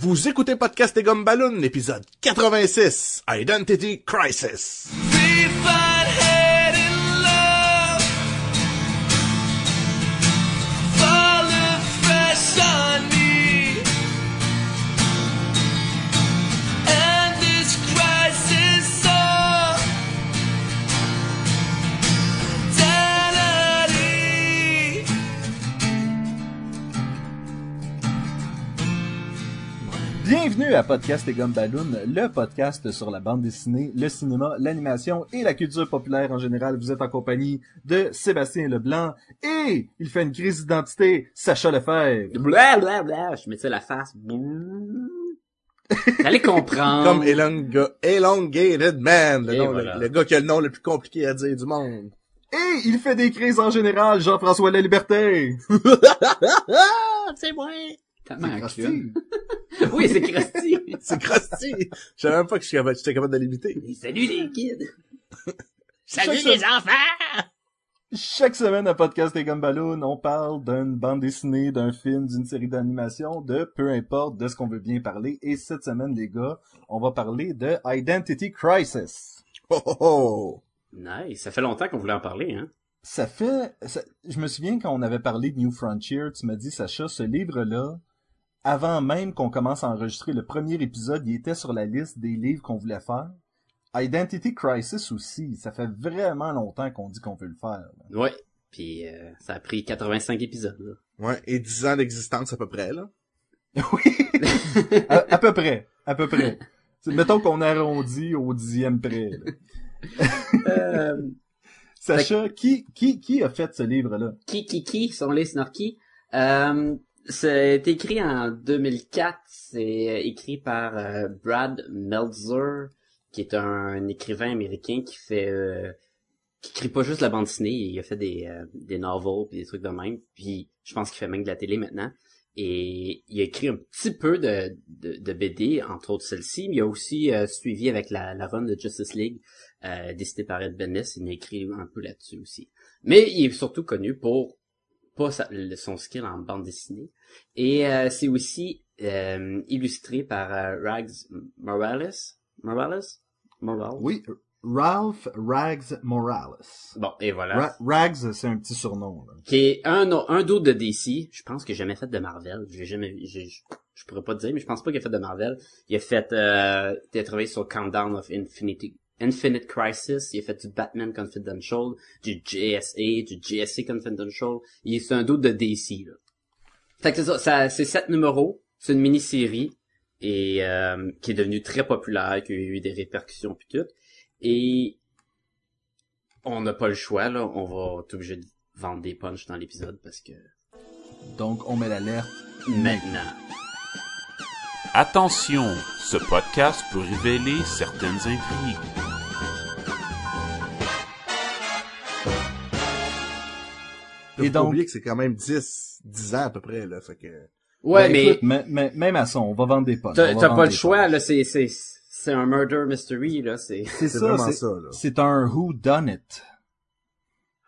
Vous écoutez Podcast et Gomme épisode 86, Identity Crisis. Bienvenue à Podcast et Gomme Balloon, le podcast sur la bande dessinée, le cinéma, l'animation et la culture populaire en général. Vous êtes en compagnie de Sébastien Leblanc et il fait une crise d'identité, Sacha Lefebvre. Blablabla, je mettais la face. Vous allez comprendre. Comme Elonga- Elongated Man, le, Et nom- voilà. le, le gars qui a le nom le plus compliqué à dire du monde. Et il fait des crises en général, Jean-François La Liberté. Ah, c'est moi. Tellement Krusty. Oui, c'est Krusty. C'est Krusty. Je savais même pas que je suis capable- j'étais capable de l'imiter. Salut les kids. Salut les enfants. Chaque semaine à Podcast et Gomme Balloon, on parle d'une bande dessinée, d'un film, d'une série d'animation, de peu importe de ce qu'on veut bien parler. Et cette semaine, les gars, on va parler de Identity Crisis. Oh, oh, oh. Nice, ça fait longtemps qu'on voulait en parler, hein. Ça fait, ça- je me souviens quand on avait parlé de New Frontier, tu m'as dit, Sacha, ce livre-là, avant même qu'on commence à enregistrer le premier épisode, il était sur la liste des livres qu'on voulait faire. Identity Crisis aussi, ça fait vraiment longtemps qu'on dit qu'on veut le faire. là. Ouais. Puis euh, ça a pris 85 épisodes. Là. Ouais, et 10 ans d'existence à peu près, là. Oui, à, à peu près, à peu près. Mettons qu'on arrondit au dixième près. là. euh, Sacha, qui, qui, qui a fait ce livre-là? qui qui qui sont les Snorky. Euh, c'est écrit en 2004. C'est euh, écrit par euh, Brad Meltzer, qui est un, écrivain américain qui fait euh, qui écrit pas juste la bande dessinée. Il a fait des euh, des novels puis des trucs de même. Puis je pense qu'il fait même de la télé maintenant. Et il a écrit un petit peu de, de, de BD, entre autres celle-ci, mais il a aussi euh, suivi avec la, la run de Justice League, décidée par Ed Benes, il a écrit un peu là-dessus aussi. Mais il est surtout connu pour pas sa- son skill en bande dessinée. Et euh, c'est aussi euh, illustré par euh, Rags Morales. Morales? Morales? Oui, Ralph Rags Morales. Bon, et voilà. Ra- Rags, c'est un petit surnom. Là. qui est un, un d'autre de DC. Je pense que j'ai jamais fait de Marvel. J'ai jamais, je je pourrais pas te dire, mais je pense pas qu'il a fait de Marvel. Il a fait, euh, il a travaillé sur Countdown of Infinity, Infinite Crisis. Il a fait du Batman Confidential, du JSA, du JSA Confidential. Il est c'est un d'autre de DC, là. Fait que c'est ça, ça- c'est sept numéros. C'est une mini-série. Et, euh, qui est devenue très populaire, qui a eu des répercussions puis tout. Et, on n'a pas le choix, là. On va être obligé de vendre des punchs dans l'épisode parce que Donc, on met l'alerte. maintenant. Attention, ce podcast peut révéler certaines intrigues. Et donc- que c'est quand même 10, 10 ans à peu près, là. Fait que... Ouais, Ben, mais écoute, mais- mais- même à ça, on va vendre des potes. t'as pas le choix, potes. là. C'est c'est c'est un murder mystery, là. C'est C'est C'est ça, vraiment c'est ça, là. c'est un who done it.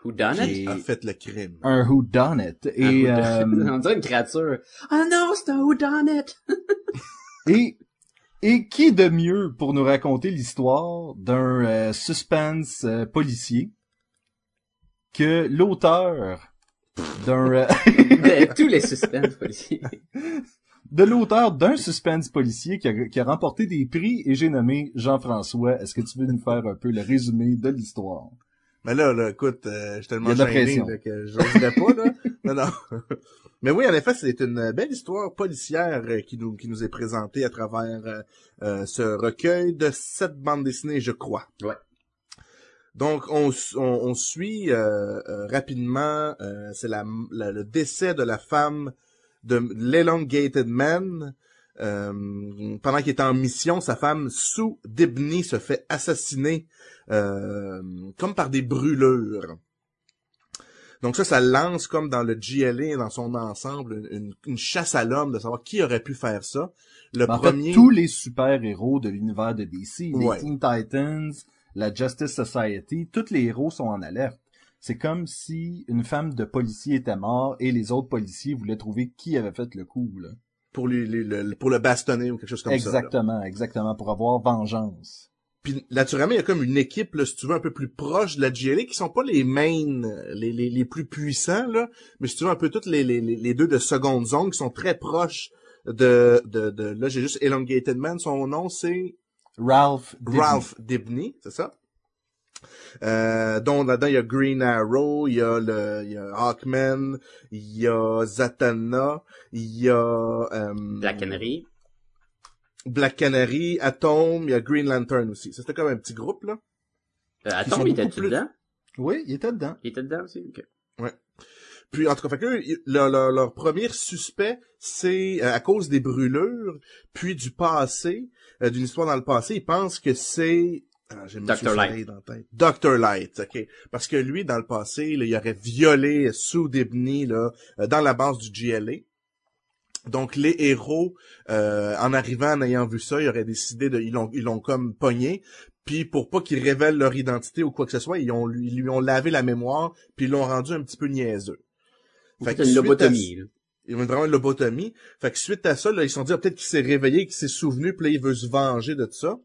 Who done Qui it. a fait le crime. Un who done it. Et, euh, On dirait une créature. Oh non, c'est un who done it. et, et qui de mieux pour nous raconter l'histoire d'un euh, suspense euh, policier que l'auteur d'un euh, De tous les suspens policiers. de l'auteur d'un suspense policier qui a, qui a remporté des prix et j'ai nommé Jean-François. Est-ce que tu veux nous faire un peu le résumé de l'histoire? Mais là, là, écoute, euh, je suis tellement gêné, là, que j'oserais pas, là. non, non. Mais oui, en effet, c'est une belle histoire policière euh, qui nous, qui nous est présentée à travers euh, ce recueil de sept bandes dessinées, je crois. Ouais. Donc, on, s- on, on suit euh, rapidement, c'est la, la- le décès de la femme de l'Elongated Man. Euh, pendant qu'il est en mission, sa femme, Sue Dibney, se fait assassiner euh, comme par des brûlures. Donc ça, ça lance comme dans le GLA, dans son ensemble, une, une chasse à l'homme de savoir qui aurait pu faire ça. Le Ben, en premier... fait, tous les super-héros de l'univers de DC, les. Teen Titans, la Justice Society, tous les héros sont en alerte. C'est comme si une femme de policier était morte et les autres policiers voulaient trouver qui avait fait le coup, là. Pour lui, lui- le, pour le bastonner ou quelque chose comme ça. exactement, exactement, pour avoir vengeance. Puis naturellement, il y a comme une équipe, là, si tu veux, un peu plus proche de la GLA, qui sont pas les main, euh, les, les, les plus puissants, là, mais si tu veux, un peu toutes les, les, les les deux de seconde zone qui sont très proches de, de, de là, j'ai juste Elongated Man, son nom, c'est Ralph. Dibny. Ralph Dibny, c'est ça? Euh, dont là-dedans, il y a Green Arrow, il y a le, il y a Hawkman, il y a Zatanna, il y a, euh, La cannerie. Black Canary, Atom, il y a Green Lantern aussi. Ça, C'était comme un petit groupe, là. Euh, attends, il était plus- dedans? Oui, il était dedans. Il était dedans aussi? Ok. Puis en tout cas, fait que leur, leur- leur premier suspect, c'est euh, à cause des brûlures, puis du passé, euh, d'une histoire dans le passé, ils pensent que c'est ah, j'ai Dr. Light. Soleil dans la tête. Dr. Light, ok. Parce que lui, dans le passé, là, il aurait violé Sue Dibney là, euh, dans la base du GLA. Donc les héros, euh, en arrivant, en ayant vu ça, ils auraient décidé de, ils l'ont, ils l'ont comme pogné. Puis pour pas qu'ils révèlent leur identité ou quoi que ce soit, ils ont lui, ils lui ont lavé la mémoire, puis ils l'ont rendu un petit peu niaiseux. Fait que une suite à- lobotomie, là. ils ont vraiment une lobotomie. Fait que suite à ça, là, ils se sont dit, ah, peut-être qu'il s'est réveillé, qu'il s'est souvenu, puis là, il veut se venger de ça.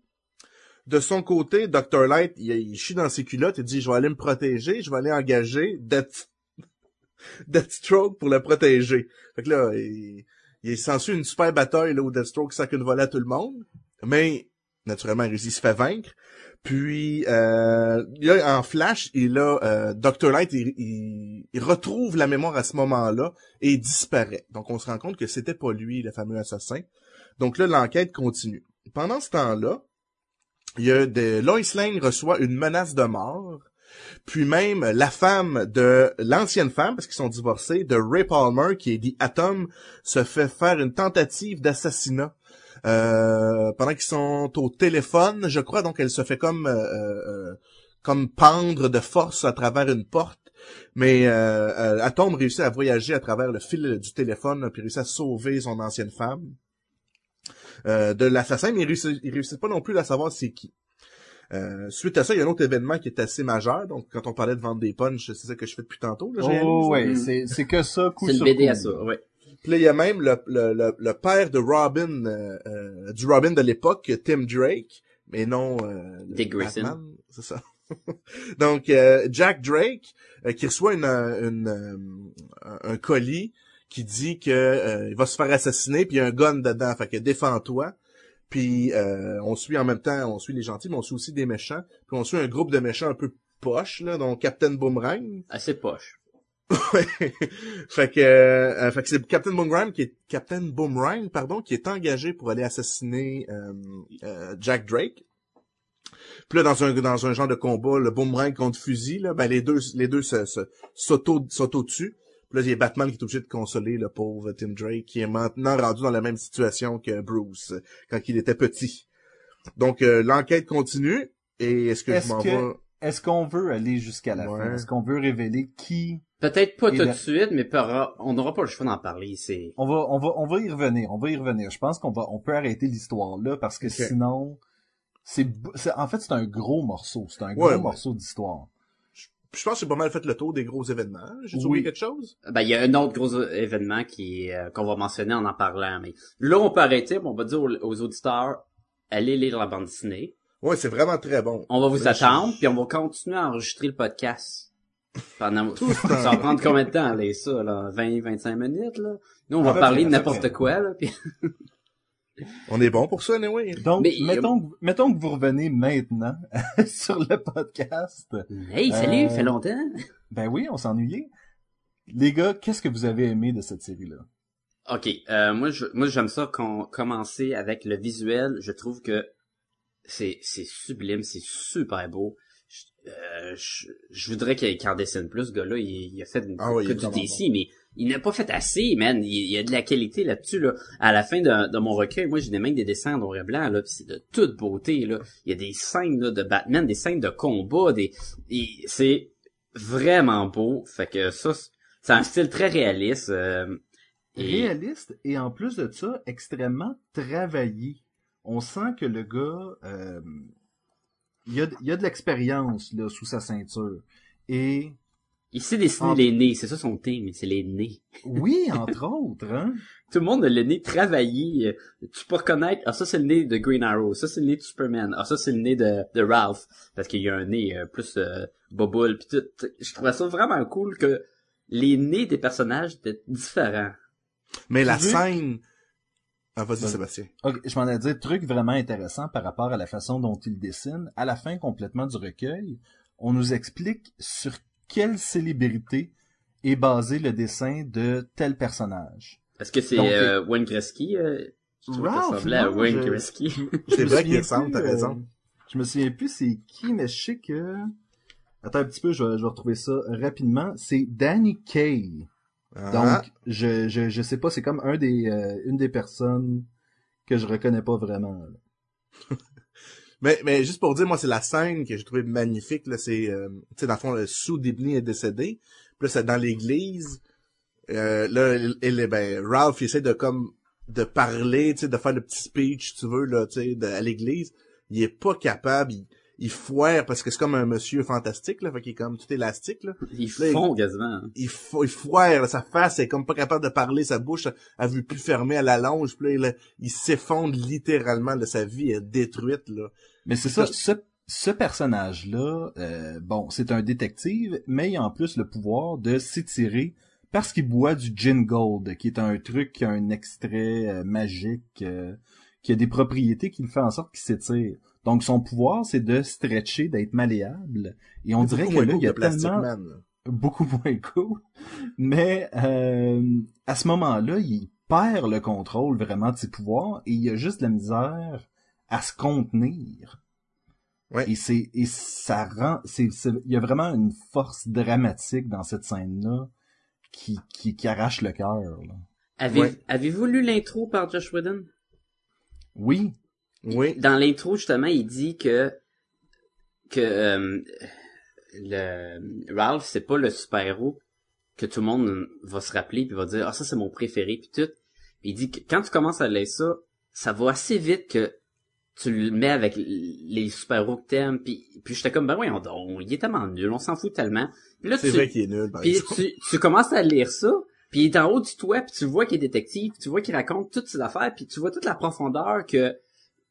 De son côté, Dr. Light, il, chie dans ses culottes, il dit, je vais aller me protéger, je vais aller engager Death... Deathstroke pour le protéger. Fait que là, il, il s'ensuit une super bataille, là, où Deathstroke sac une volée à tout le monde. Mais, naturellement, il réussit, se fait vaincre. Puis, euh, là, en flash, il a, euh, Dr. Light, il, il- il retrouve la mémoire à ce moment-là et il disparaît. Donc, on se rend compte que c'était pas lui, le fameux assassin. Donc là, l'enquête continue. Pendant ce temps-là, il y a des... Lois Lane reçoit une menace de mort. Puis même la femme de l'ancienne femme, parce qu'ils sont divorcés, de Ray Palmer, qui est dit Atom, se fait faire une tentative d'assassinat. Euh, pendant qu'ils sont au téléphone, je crois, donc elle se fait comme euh, euh, comme pendre de force à travers une porte. Mais euh, Atom réussit à voyager à travers le fil du téléphone, puis réussit à sauver son ancienne femme euh, de l'assassin, mais il réussit, il réussit pas non plus à savoir c'est qui. Euh, suite à ça, il y a un autre événement qui est assez majeur. Donc, quand on parlait de vendre des punchs, c'est ça que je fais depuis tantôt. Là, Oh, ouais, c'est, c'est que ça, coup C'est une sur BD coup. à ça, ouais. Puis là, il y a même le, le, le, le père de Robin, euh, euh, du Robin de l'époque, Tim Drake, mais non euh, le Dick Grayson. C'est ça. Donc, euh, Jack Drake, euh, qui reçoit une, une, un colis qui dit que euh, il va se faire assassiner, puis il y a un gun dedans, fait que défends-toi. Puis euh, on suit en même temps, on suit les gentils, mais on suit aussi des méchants. Puis on suit un groupe de méchants un peu poches, là, dont Captain Boomerang. Assez poche. Fait que, euh, fait que c'est Captain Boomerang qui est Captain Boomerang, pardon, qui est engagé pour aller assassiner euh, euh, Jack Drake. Puis là, dans un dans un genre de combat, le Boomerang contre fusil, là, ben les deux les deux se, là, il y a Batman qui est obligé de consoler le pauvre Tim Drake, qui est maintenant rendu dans la même situation que Bruce quand il était petit. Donc euh, l'enquête continue. Et est-ce que Est-ce je m'en que- vais? Est-ce qu'on veut aller jusqu'à la Ouais. fin? Est-ce qu'on veut révéler qui Peut-être pas tout la- de suite, mais on n'aura pas le choix d'en parler. C'est On va, on va, on va y revenir. On va y revenir. Je pense qu'on va, on peut arrêter l'histoire là parce que sinon, c'est, en fait, c'est un gros morceau. C'est un gros ouais. morceau d'histoire. Je pense que j'ai pas mal fait le tour des gros événements. J'ai Oui. oublié quelque chose? Ben il y a un autre gros événement qui euh, qu'on va mentionner en en parlant. Mais là, on peut arrêter. mais On va dire aux, aux auditeurs, allez lire la bande dessinée. Ouais, c'est vraiment très bon. On va vous Là, je- attendre, puis on va continuer à enregistrer le podcast. Pendant... Tout ça va prendre combien de temps, aller ça, là? 20, 25 minutes, là? Nous, on À va peu parler de n'importe quoi, là, puis... On est bon pour ça, anyway. Donc, Mais, euh, mettons, que- mettons que vous revenez maintenant sur le podcast. Hey, salut, Euh, fait longtemps! Ben oui, on s'ennuyait. Les gars, qu'est-ce que vous avez aimé de cette série-là? Ok, euh, moi, je, moi, j'aime ça qu'on commencer avec le visuel. Je trouve que c'est, c'est sublime, c'est super beau. Je, euh, je, je voudrais qu'il, en dessine plus, ce gars-là. Il, il a fait une, Ah oui, que du DC, mais il n'a pas fait assez, man. Il, y a de la qualité là-dessus, là. À la fin de, mon recueil, moi, j'ai des même des dessins en noir et blanc, là, c'est de toute beauté, là. Il y a des scènes, là, de Batman, des scènes de combat, des, c'est vraiment beau. Fait que ça, c'est- un style très réaliste. euh, Réaliste et en plus de ça, extrêmement travaillé. On sent que le gars, euh, il, y a, a de l'expérience sous sa ceinture. Et Il sait dessiner En- les nez, c'est ça son thème, c'est les nez. Oui, entre autres, hein. Tout le monde a le nez travaillé. euh, Tu peux reconnaître, ah ça c'est le nez de Green Arrow, ça c'est le nez de Superman, ah ça c'est le nez de, de Ralph, parce qu'il y a un nez euh, plus euh, boboule pis tout. Je trouvais ça vraiment cool que les nez des personnages étaient différents. Mais la scène... Ah, vas-y, Vas-y. Sébastien. Ok, je m'en ai dit, truc vraiment intéressant par rapport à la façon dont il dessine. À la fin complètement du recueil, on nous explique sur quelle célébrité est basé le dessin de tel personnage? Est-ce que c'est euh, Wayne Gretzky? Euh, je que à non, Wayne je- Gretzky. C'est me vrai souviens qu'il ressemble, t'as plus, euh, raison. Je me souviens plus c'est qui, mais je sais que... Attends un petit peu, je vais, je vais retrouver ça rapidement. C'est Danny Kaye. Ah, Donc, je, je, je sais pas, c'est comme un des, euh, une des personnes que je reconnais pas vraiment. Mais, mais juste pour dire, moi, c'est la scène que j'ai trouvé magnifique, là, c'est, euh, tu sais, dans le fond, le sous Dibney est décédé, puis là, c'est dans l'église, euh, là, il- ben, Ralph, il essaie de, comme, de parler, tu sais, de faire le petit speech, tu veux, là, tu sais, à l'église, il est pas capable, il foire, parce que c'est comme un monsieur fantastique, là, fait qu'il est comme tout élastique, là, Ils Là, il- quasiment. hein. il, fo- il foire, là, sa face est comme pas capable de parler, sa bouche, elle veut plus fermer à la longe, puis là, il, il s'effondre littéralement, de sa vie est détruite, là. Mais c'est ça, ce, ce personnage-là, euh, bon, c'est un détective, mais il a en plus le pouvoir de s'étirer parce qu'il boit du gin gold, qui est un truc, qui a un extrait euh, magique, euh, qui a des propriétés qui le fait en sorte qu'il s'étire. Donc son pouvoir, c'est de stretcher, d'être malléable. Et on dirait que là, il y a tellement Man, là. beaucoup moins cool. Mais euh, à ce moment-là, il perd le contrôle vraiment de ses pouvoirs et il a juste la misère à se contenir. Ouais. Et c'est et ça rend c'est c'est- il y a vraiment une force dramatique dans cette scène-là qui qui, qui arrache le cœur. là. Avez, Ouais. Avez-vous lu l'intro par Josh Whedon? Oui, Oui. Dans l'intro, justement, il dit que que euh, le Ralph, c'est pas le super-héros que tout le monde va se rappeler puis va dire ah ça c'est mon préféré puis tout. Puis il dit que quand tu commences à lire ça, ça va assez vite que tu le mets avec les super-héros que t'aimes puis puis j'étais comme ben voyons donc, il est tellement nul, on s'en fout tellement. Puis là C'est tu vrai qu'il est nul, par puis tu, tu commences à lire ça, puis il est en haut du toit, puis tu vois qu'il est détective, puis tu vois qu'il raconte toutes ses affaires, puis tu vois toute la profondeur que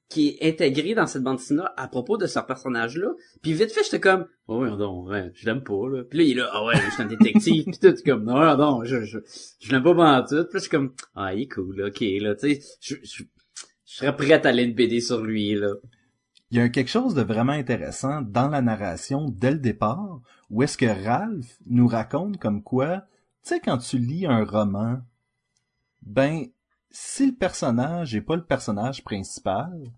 qui est intégrée dans cette bande dessinée à propos de ce personnage-là. Puis vite fait, j'étais comme oh non, ouais, je l'aime pas là. Puis là il est là ah ouais, je suis un détective, puis tout comme non non, je je je l'aime pas pendant tout. Puis je suis comme ah il est cool, ok là, tu sais, je, je je serais prête à aller une BD sur lui là. il y a quelque chose de vraiment intéressant dans la narration dès le départ, où est-ce que Ralph nous raconte comme quoi, tu sais, quand tu lis un roman, ben, si le personnage est pas le personnage principal,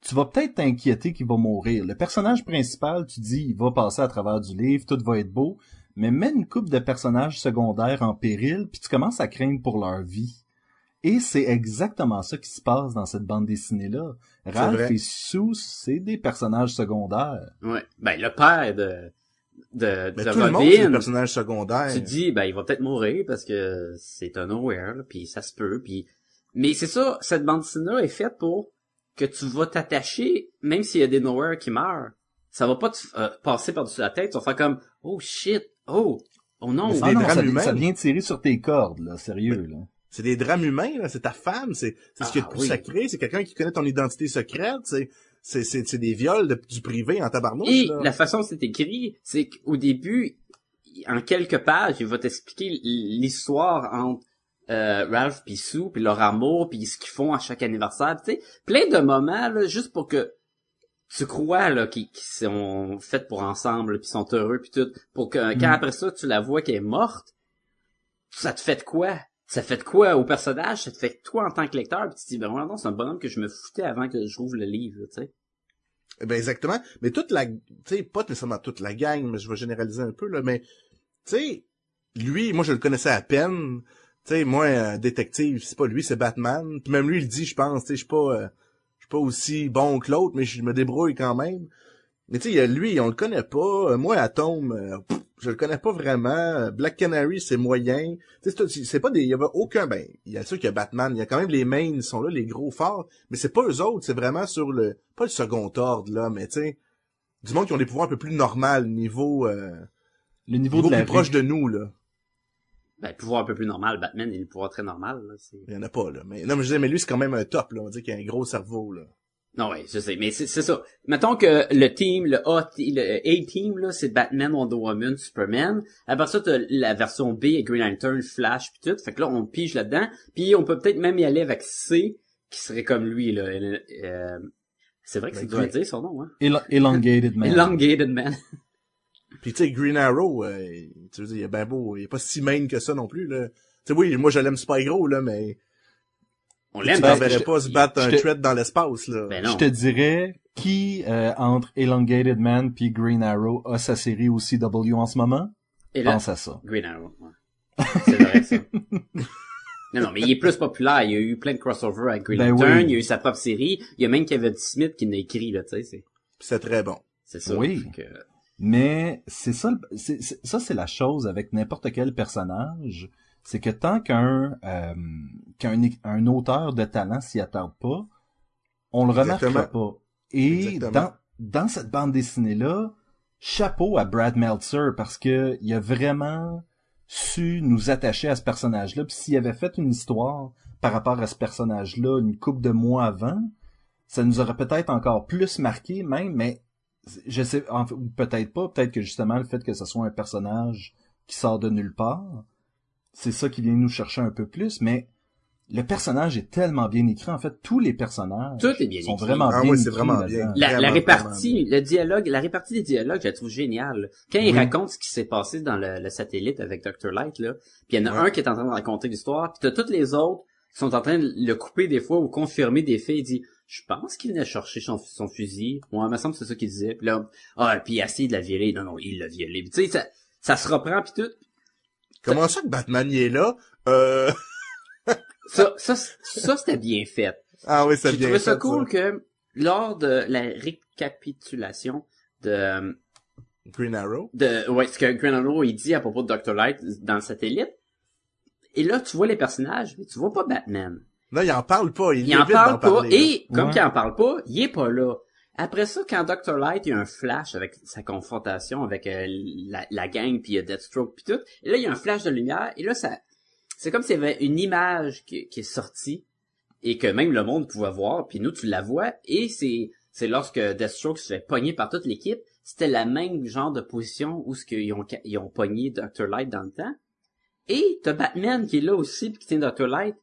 tu vas peut-être t'inquiéter qu'il va mourir. Le personnage principal, tu dis, il va passer à travers du livre, tout va être beau, mais mets une coupe de personnages secondaires en péril, puis tu commences à craindre pour leur vie. Et c'est exactement ça qui se passe dans cette bande dessinée-là. Ralph et Sue, c'est des personnages secondaires. Ouais, ben le père de de, Mais de tout le monde, c'est personnages secondaires. tu te dis ben il va peut-être mourir parce que c'est un nowhere là, puis ça se peut puis mais c'est ça cette bande dessinée est faite pour que tu vas t'attacher même s'il y a des nowhere qui meurent ça va pas te euh, passer par-dessus la tête tu vas faire comme oh shit oh oh non c'est Ah des non, drames ça, humains. ça vient tirer sur tes cordes, là, sérieux, là. C'est des drames humains, là. C'est ta femme, c'est, c'est ce qui est Ah, le plus oui. sacré, c'est quelqu'un qui connaît ton identité secrète, c'est, c'est, c'est des viols de- du privé en tabarnouche, et là. la façon dont c'est écrit c'est qu'au début en quelques pages il va t'expliquer l'histoire entre euh, Ralph puis Sue puis leur amour puis ce qu'ils font à chaque anniversaire tu sais plein de moments là juste pour que tu crois là qu'ils qu'ils sont faits pour ensemble puis sont heureux puis tout. Pour que quand Mm. après ça tu la vois qu'elle est morte ça te fait de quoi? Ça fait de quoi au personnage? Ça te fait de toi en tant que lecteur? Puis tu te dis ben non c'est un bonhomme que je me foutais avant que je rouvre le livre tu sais Ben exactement. Mais toute la, tu sais, pas nécessairement toute la gang, mais je vais généraliser un peu là. Mais tu lui, moi je le connaissais à peine. Tu moi détective, c'est pas lui, c'est Batman. Puis même lui, il dit, je pense, tu je suis pas, euh, je suis pas aussi bon que l'autre, mais je me débrouille quand même. Mais tu sais, il y a lui, on le connaît pas. Euh, Moi, Atom, euh, pff, je le connais pas vraiment. Euh, Black Canary, c'est moyen. Tu sais, c'est pas des, il y avait aucun, ben, il y a sûr qu'il y a Batman, il y a quand même les mains, ils sont là, les gros forts. Mais c'est pas eux autres, c'est vraiment sur le, pas le second ordre, là, mais tu sais, du monde qui ont des pouvoirs un peu plus normaux, niveau, euh, le niveau, Niveau de la plus proche de nous, là. Ben, le pouvoir un peu plus normal, Batman, il a le pouvoir très normal, là. c'est- Il y en a pas, là. Mais, non, mais je disais, mais lui, c'est quand même un top, là. On va dire qu'il a un gros cerveau, là. Non, ouais, je sais, mais c'est c'est ça. Mettons que le team, le A, le A-team, là, c'est Batman, Wonder Woman, Superman. Après ça, t'as la version B, Green Lantern, Flash, pis tout. Fait que là, on pige là-dedans. Puis on peut peut-être même y aller avec C, qui serait comme lui, là. Euh, c'est vrai que Ben, c'est dur à dire, son nom, hein. Elo- Elongated Man. Elongated Man. Puis tu sais, Green Arrow, euh, tu veux dire, il est ben beau, il est pas si main que ça non plus, là. Tu sais, oui, moi, je l'aime super gros, là, mais On tu l'aime. Ben, t'enverrais je- pas se battre un thread dans l'espace, là. Ben non. Je te dirais, qui, euh, entre Elongated Man puis Green Arrow a sa série au CW en ce moment? Et là, Pense à ça. Green Arrow, ouais. C'est vrai, ça. Non, non, mais il est plus populaire. Il y a eu plein de crossovers avec Green Ben Lantern. oui. Il y a eu sa propre série. Il y a même Kevin Smith qui l'a écrit, là, tu sais. C'est, C'est très bon. c'est ça. Oui. Que- Mais c'est ça, le- c'est, c'est- ça c'est la chose avec n'importe quel personnage, c'est que tant qu'un euh, qu'un é- un auteur de talent s'y attarde pas, on le remarquera pas. Et Exactement. dans dans cette bande dessinée là, chapeau à Brad Meltzer parce que il a vraiment su nous attacher à ce personnage-là. Puis s'il avait fait une histoire par rapport à ce personnage-là une couple de mois avant, ça nous aurait peut-être encore plus marqué même, mais je sais, en fait, ou peut-être pas, peut-être que justement le fait que ce soit un personnage qui sort de nulle part, c'est ça qui vient nous chercher un peu plus, mais le personnage est tellement bien écrit, en fait, tous les personnages Tout est bien sont écrit. vraiment Ah bien oui, écrits vraiment là-dedans. bien. La, la Vraiment, répartie, le dialogue, la répartie des dialogues, je la trouve géniale. Quand il raconte ce qui s'est passé dans le, le satellite avec Dr. Light, là, puis il y en a Ouais. un qui est en train de raconter l'histoire, puis t'as toutes les autres qui sont en train de le couper des fois ou confirmer des faits. Il dit, je pense qu'il venait chercher son, son fusil. Moi, il me semble que c'est ça qu'il disait. Puis là, ah, puis il a essayé de la violer. Non, non, il l'a violée. Puis Tu sais, ça, ça se reprend puis tout. Comment ça que Batman y est là? Euh... Ça, ça, ça c'était bien fait. Ah oui, c'est J'ai bien trouvé ça fait, cool que lors de la récapitulation de Green Arrow. de ouais, ce que Green Arrow il dit à propos de Dr. Light dans le satellite. Et là, tu vois les personnages, mais tu vois pas Batman. Là, il en parle pas. Il, Il en évite parle pas, parler, là. et comme Ouais. qu'il en parle pas, il est pas là. Après ça, quand Dr. Light il y a un flash avec sa confrontation avec euh, la, la gang puis il y a Deathstroke puis tout, et là il y a un flash de lumière et là ça c'est comme s'il y avait une image qui, qui est sortie et que même le monde pouvait voir puis nous tu la vois et c'est c'est lorsque Deathstroke se fait pogner par toute l'équipe, c'était la même genre de position où ce qu'ils ont ils ont pogné Dr. Light dans le temps. Et t'as Batman qui est là aussi puis qui tient Dr. Light.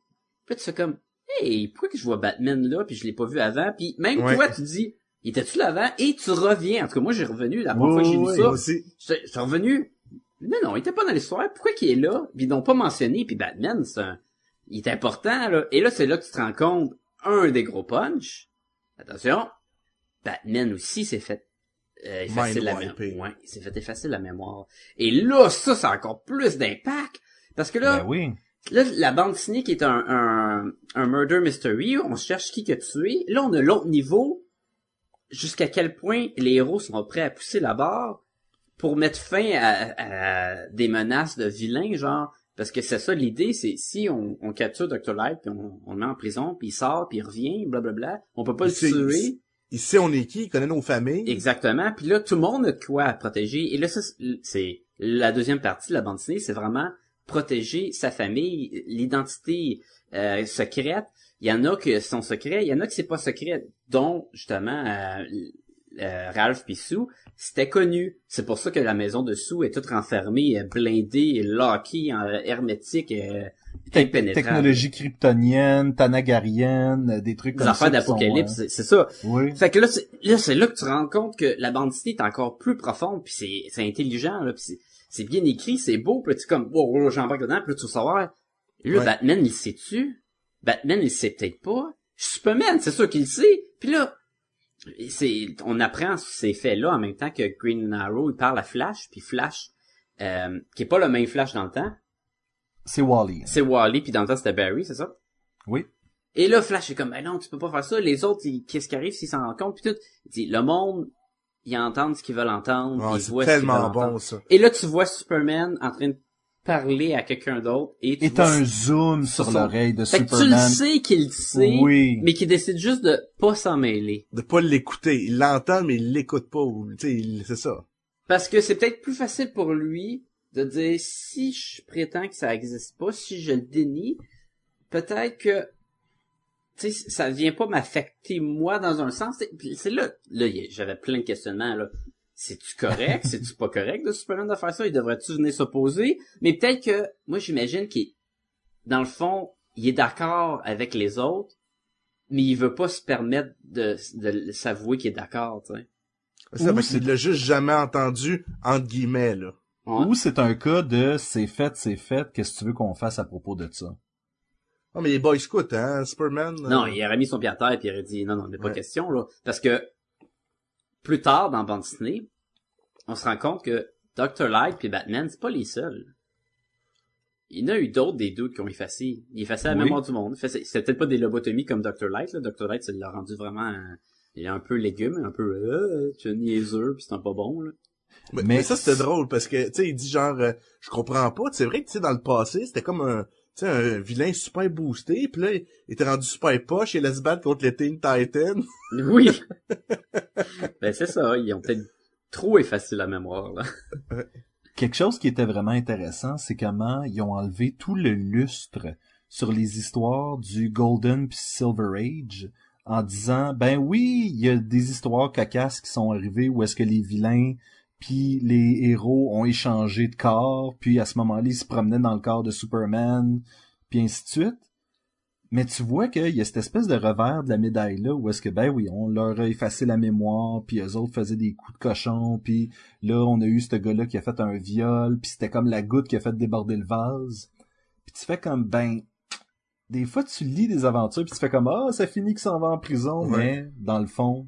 Puis tu fais comme Hey, pourquoi que je vois Batman là puis je l'ai pas vu avant puis même Ouais. toi tu dis il était-tu là avant et tu reviens. En tout cas moi j'ai revenu la première fois que j'ai oui, ça. Moi aussi. je je suis revenu. Non non il était pas dans l'histoire. Pourquoi qu'il est là? Puis ils l'ont pas mentionné. Puis Batman c'est un il est important là. Et là c'est là que tu te rends compte un des gros punch attention Batman aussi s'est fait euh, effacer la mémoire. ouais il s'est fait effacer la mémoire. Et là ça ça a encore plus d'impact. Parce que là Ben oui. Là, la bande qui est un, un, un murder mystery, on cherche qui que tué. Là, on a l'autre niveau, jusqu'à quel point les héros sont prêts à pousser la barre pour mettre fin à, à des menaces de vilains, genre, parce que c'est ça l'idée, c'est si on, on capture Dr. Light, puis on, on le met en prison, puis il sort, puis il revient, blablabla, on peut pas Il le sait- tuer. Il sait on est qui, il connaît nos familles. Exactement. Puis là, tout le monde a de quoi à protéger. Et là, ça, c'est la deuxième partie de la bande dessinée, c'est vraiment protéger sa famille, l'identité euh, secrète. Il y en a que sont secrets, il y en a que c'est pas secret, dont justement euh, euh, Ralph pis Sue, c'était connu. C'est pour ça que la maison de Sue est toute renfermée, euh, blindée, lockée, hermétique, euh, technologie kryptonienne, tanagarienne, euh, des trucs Des comme affaires ça. qui sont, d'apocalypse, c'est- ça. Oui. Fait que là, c'est là, c'est là que tu te rends compte que la bande dessinée est encore plus profonde, puis c'est, intelligent, là, puis c'est, bien écrit, c'est beau, puis tu comme, wow, j'embarque dedans, puis là, tu vas savoir, là, Ouais. Batman, il sait-tu? Batman, il sait peut-être pas. Superman, c'est sûr qu'il le sait. Puis là, c'est, on apprend ces faits-là en même temps que Green Arrow, il parle à Flash, puis Flash, euh, qui est pas le même Flash dans le temps, C'est Wally. c'est Wally, puis dans le temps, c'était Barry, c'est ça? Oui. Et là, Flash est comme, ben non, tu peux pas faire ça. Les autres, ils- qu'est-ce qui arrive s'ils s'en rendent compte? Puis tout, il dit, le monde, ils entendent ce qu'ils veulent entendre, Ah, ils c'est voient ce qu'ils veulent tellement entendre. bon, ça. Et là, tu vois Superman en train de parler à quelqu'un d'autre, et tu Et vois... t'as un zoom sur l'oreille de Fait que tu le Superman. sais qu'il le sait, Oui. mais qu'il décide juste de pas s'en mêler. De pas l'écouter. Il l'entend, mais il l'écoute pas. ou, Tu sais, il- c'est ça. Parce que c'est peut-être plus facile pour lui de dire si je prétends que ça existe pas, si je le dénie, peut-être que tu sais, ça vient pas m'affecter moi dans un sens. C'est- là, là, j'avais plein de questionnements là. C'est-tu correct? C'est-tu pas correct de Superman de faire ça? Il devrait-tu venir s'opposer? Mais peut-être que, moi j'imagine qu'il, dans le fond, il est d'accord avec les autres, mais il veut pas se permettre de, de s'avouer qu'il est d'accord, tu sais. C'est- qu'il l'a juste jamais entendu, entre guillemets, là. Ouais. Ou c'est un cas de c'est fait, c'est fait, qu'est-ce que tu veux qu'on fasse à propos de ça? Oh, mais les Boy Scouts, hein, Superman. Non, euh, il aurait mis son pied à terre et il aurait dit non, non, mais pas Ouais. question, là. Parce que plus tard dans bande dessinée, on se rend compte que Dr. Light puis Batman, c'est pas les seuls. Il y en a eu d'autres des doutes qui ont effacé. Il effaçait la Oui. mémoire du monde. C'était peut-être pas des lobotomies comme Dr. Light, là. Dr. Light, ça l'a rendu vraiment un- il est un peu légume, un peu euh, tu es niaiseux puis c'est un pas bon, là. Mais, ça, c'était drôle, parce que, tu sais, il dit genre, euh, je comprends pas. C'est vrai que, tu sais, dans le passé, c'était comme un, sais, un vilain super boosté, puis là, il était rendu super poche, et il allait se battre contre les Teen Titans. Oui. ben c'est ça, ils ont peut-être trop effacé la mémoire, là. Quelque chose qui était vraiment intéressant, c'est comment ils ont enlevé tout le lustre sur les histoires du Golden puis Silver Age en disant ben oui, il y a des histoires cocasses qui sont arrivées où est-ce que les vilains puis les héros ont échangé de corps, puis à ce moment-là, ils se promenaient dans le corps de Superman, puis ainsi de suite. Mais tu vois qu'il y a cette espèce de revers de la médaille là où est-ce que ben oui, on leur a effacé la mémoire, puis eux autres faisaient des coups de cochon, puis là on a eu ce gars-là qui a fait un viol, puis c'était comme la goutte qui a fait déborder le vase. Puis tu fais comme ben des fois tu lis des aventures puis tu fais comme ah ça finit qu'il s'en va en prison, Ouais. mais dans le fond,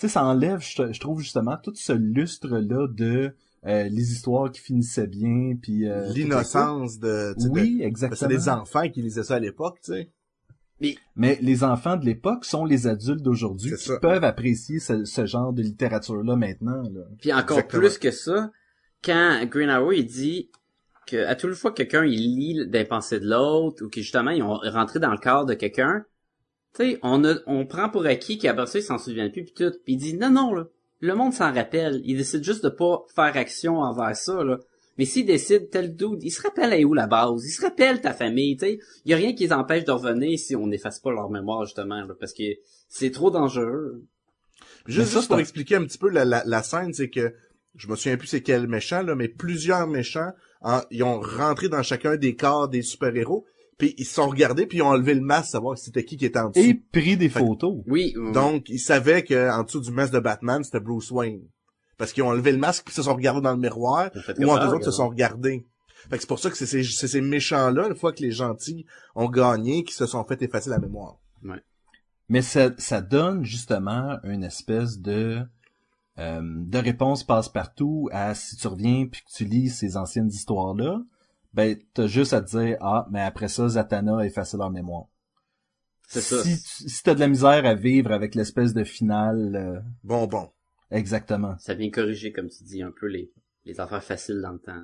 sais ça enlève je, je trouve justement tout ce lustre là de euh, les histoires qui finissaient bien puis euh, L'innocence de, tu Oui, exactement. c'est des enfants qui lisaient ça à l'époque, tu sais. Mais les enfants de l'époque sont les adultes d'aujourd'hui qui ça. peuvent apprécier ce, ce genre de littérature-là maintenant. Là. Puis encore Exactement. plus que ça, quand Green Arrow il dit que à toute fois que quelqu'un il lit des pensées de l'autre ou que justement ils ont rentré dans le corps de quelqu'un, tu sais, on a, on prend pour acquis qu'après ça il s'en souvient plus puis tout, puis il dit non non là, le monde s'en rappelle, il décide juste de pas faire action envers ça là. Mais s'il décide tel dude, il se rappelle à où la base, il se rappelle ta famille, tu sais, il y a rien qui les empêche de revenir si on n'efface pas leur mémoire justement là, parce que c'est trop dangereux. Juste, juste pour un- expliquer un petit peu la, la, la scène, c'est que je me souviens plus c'est quel méchant là, mais plusieurs méchants, en- ils ont rentré dans chacun des corps des super-héros, puis ils se sont regardés puis ils ont enlevé le masque, savoir c'était qui qui était en dessous. Et pris des Fait- photos. Oui, oui. Donc ils savaient que en dessous du masque de Batman c'était Bruce Wayne, parce qu'ils ont enlevé le masque puis ils se sont regardés dans le miroir, ou comme entre ça, eux autres se regarde. sont regardés. Fait que c'est pour ça que c'est ces, ces méchants-là, une fois que les gentils ont gagné, qui se sont fait effacer la mémoire. Mais ça, ça donne justement une espèce de euh, de réponse passe-partout à si tu reviens puis que tu lis ces anciennes histoires-là, ben t'as juste à te dire ah mais après ça Zatanna a effacé leur mémoire. C'est ça. Si, tu- si t'as de la misère à vivre avec l'espèce de finale euh, Bon, bon. exactement. ça vient corriger, comme tu dis, un peu les, les affaires faciles dans le temps.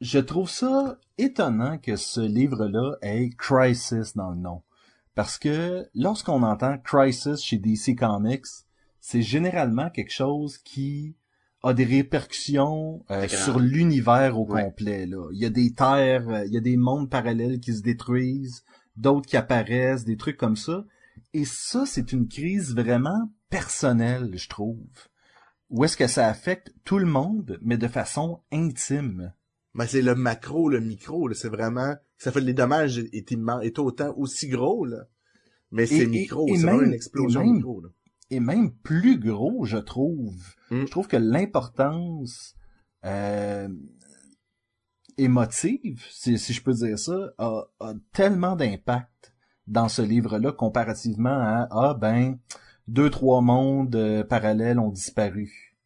Je trouve ça étonnant que ce livre-là ait Crisis dans le nom. Parce que lorsqu'on entend Crisis chez DC Comics, c'est généralement quelque chose qui a des répercussions euh, sur l'univers au Ouais. complet. Là. Il y a des terres, euh, il y a des mondes parallèles qui se détruisent, d'autres qui apparaissent, des trucs comme ça. Et ça, c'est une crise vraiment personnelle, je trouve. Où est-ce que ça affecte tout le monde, mais de façon intime? Mais c'est le macro, le micro, là, c'est vraiment, ça fait les dommages est, est autant aussi gros, là. Mais c'est micro, c'est vraiment même- une explosion et même- micro, là. Et même plus gros, je trouve. Mm. Je trouve que l'importance euh, émotive, si, si je peux dire ça, a, a tellement d'impact dans ce livre-là comparativement à ah ben deux trois mondes euh, parallèles ont disparu.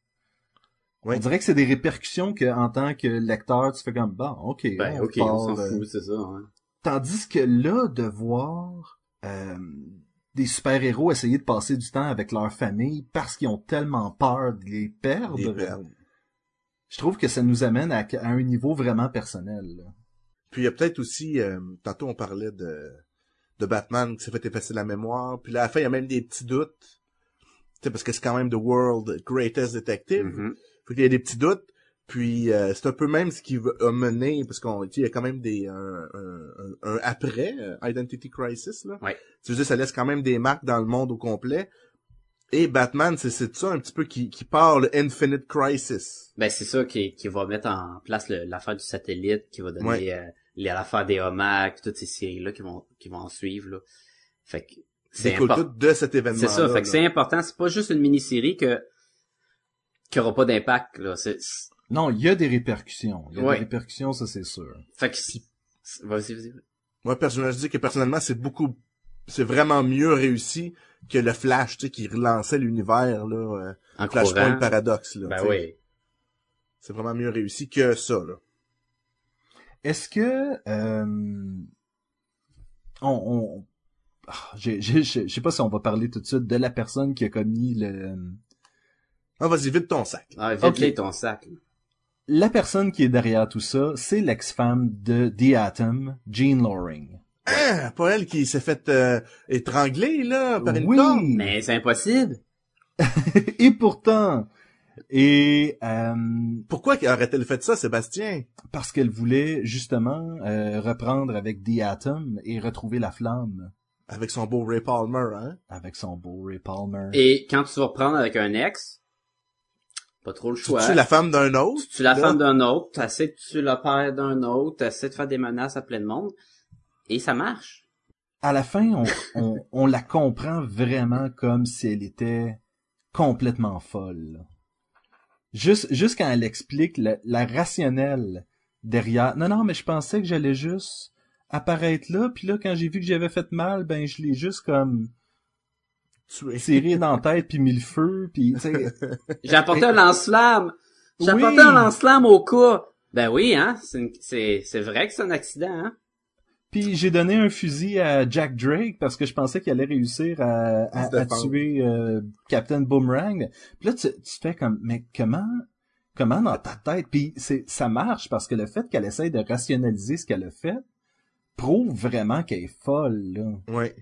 Ouais. On dirait que c'est des répercussions que en tant que lecteur tu fais comme bon ok Ben, on ok, on s'en euh, fout, c'est ça. hein. Tandis que là, de voir euh, des super-héros essayer de passer du temps avec leur famille parce qu'ils ont tellement peur de les perdre, je trouve que ça nous amène à, à un niveau vraiment personnel. là. Puis il y a peut-être aussi, euh, tantôt on parlait de, de Batman qui s'est fait effacer la mémoire, puis là, à la fin, il y a même des petits doutes. Tu sais, parce que c'est quand même The World Greatest Detective. Mhm. Fait qu'il y a des petits doutes. Puis euh, c'est un peu même ce qui va- a mené, parce qu'on tu sais, il y a quand même des un, un- un- après euh, Identity Crisis là. Ouais. Tu veux dire, ça laisse quand même des marques dans le monde au complet. Et Batman, c'est c'est ça un petit peu qui, qui part le Infinite Crisis. Ben c'est ça qui, qui va mettre en place l'affaire du satellite, qui va donner Ouais. euh, l'affaire des hommages, toutes ces séries là qui vont qui vont en suivre là. Fait que C'est important. de cet événement. C'est ça, fait que c'est important, c'est pas juste une mini-série que qui aura pas d'impact là, c'est- Non, il y a des répercussions. Il y a Ouais. des répercussions, ça c'est sûr. fait que si c'est- vas-y vas-y. Moi personnellement, je dis que personnellement, c'est beaucoup c'est vraiment mieux réussi que le Flash, tu sais, qui relançait l'univers là, euh, En Flashpoint courant. Paradox là. Ben oui. C'est vraiment mieux réussi que ça là. Est-ce que euh, on, on ah, j'ai- j'ai- je sais pas si on va parler tout de suite de la personne qui a commis le Ah, vas-y, vide ton sac. Ah, ton sac. La personne qui est derrière tout ça, c'est l'ex-femme de The Atom, Jean Loring. Ah, pas elle qui s'est fait euh, étrangler là par une Oui. tombe. Mais c'est impossible. Et pourtant, et euh, Pourquoi aurait-elle fait ça, Sébastien? parce qu'elle voulait justement euh, reprendre avec The Atom et retrouver la flamme Avec son beau Ray Palmer, hein? Avec son beau Ray Palmer. Et quand tu vas reprendre avec un ex, pas trop le Tu choix. tues la femme d'un autre. Tu tues la là? femme d'un autre, t'essaies de tuer le père d'un autre, t'essaies de faire des menaces à plein de monde, et ça marche. à la fin, on, on, on la comprend vraiment comme si elle était complètement folle. Juste, juste quand elle explique le- la rationnelle derrière. Non, non, mais je pensais que j'allais juste apparaître là, puis là, quand j'ai vu que j'avais fait mal, ben je l'ai juste comme Tiré dans la tête puis mis le feu, puis tu sais, J'ai apporté un lance-flamme! J'ai Oui. apporté un lance-flamme au cas! Ben oui, hein, c'est une- c'est c'est vrai que c'est un accident, hein. Puis j'ai donné un fusil à Jack Drake parce que je pensais qu'il allait réussir à, à- à tuer euh, Captain Boomerang. Puis là, tu, tu fais comme, mais comment, comment dans ta tête? Puis c'est, ça marche parce que le fait qu'elle essaye de rationaliser ce qu'elle a fait prouve vraiment qu'elle est folle. Là. Ouais.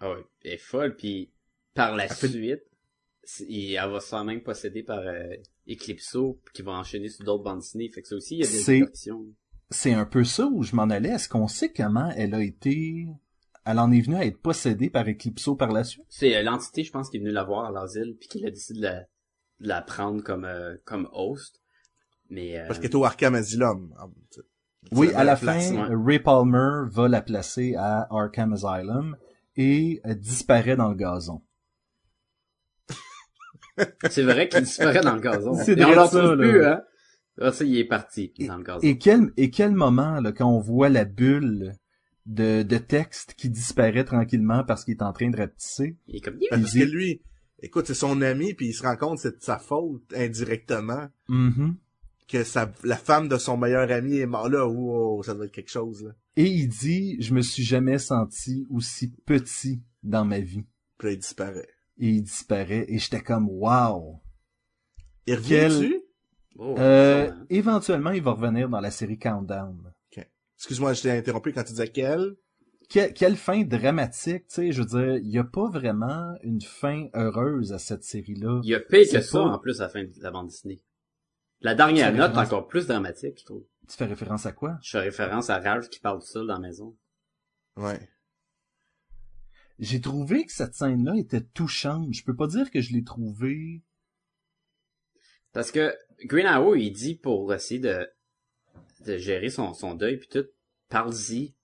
Ah oui, elle est folle, puis par la suite, il- elle va se faire même posséder par euh, Eclipso, qui va enchaîner sur d'autres bandes dessinées, fait que ça aussi, il y a des C'est- répercussions. C'est un peu ça où je m'en allais. Est-ce qu'on sait comment elle a été... Elle en est venue à être possédée par Eclipso par la suite? C'est euh, l'entité, je pense, qui est venue la voir à l'asile, puis qui a décidé de la, de la prendre comme euh, comme host. Mais euh, Parce qu'elle est au Arkham Asylum. Oui, à la fin, ouais. Ray Palmer va la placer à Arkham Asylum et euh, disparaît dans le gazon. C'est vrai qu'il disparaît dans le gazon. C'est Et on vrai le ça, retrouve là. plus, hein. Ah, ça, il est parti dans le gazon. Et quel, et quel moment, là, quand on voit la bulle de, de texte qui disparaît tranquillement parce qu'il est en train de rapetisser? Il est comme Ben, parce que lui, écoute, c'est son ami, puis il se rend compte que c'est de sa faute, indirectement, Mhm. que sa, la femme de son meilleur ami est morte là. Wow, ça doit être quelque chose, là. Et il dit, je me suis jamais senti aussi petit dans ma vie. Puis là, il disparaît. Et il disparaît. Et j'étais comme, wow. Il revient Quel- dessus? Oh, Euh, éventuellement, il va revenir dans la série Countdown. Excuse-moi, je t'ai interrompu quand tu disais quel? Que- quelle fin dramatique, tu sais, je veux dire, il y a pas vraiment une fin heureuse à cette série-là. Il y a pire que ça, en plus, à la fin de la bande dessinée. La dernière note est référence- encore plus dramatique, je trouve. Tu fais référence à quoi? Je fais référence à Ralph qui parle tout seul dans la maison. Ouais. J'ai trouvé que cette scène-là était touchante. Je peux pas dire que je l'ai trouvée... Parce que Green Arrow, il dit pour essayer de, de gérer son, son deuil puis tout, parle-y.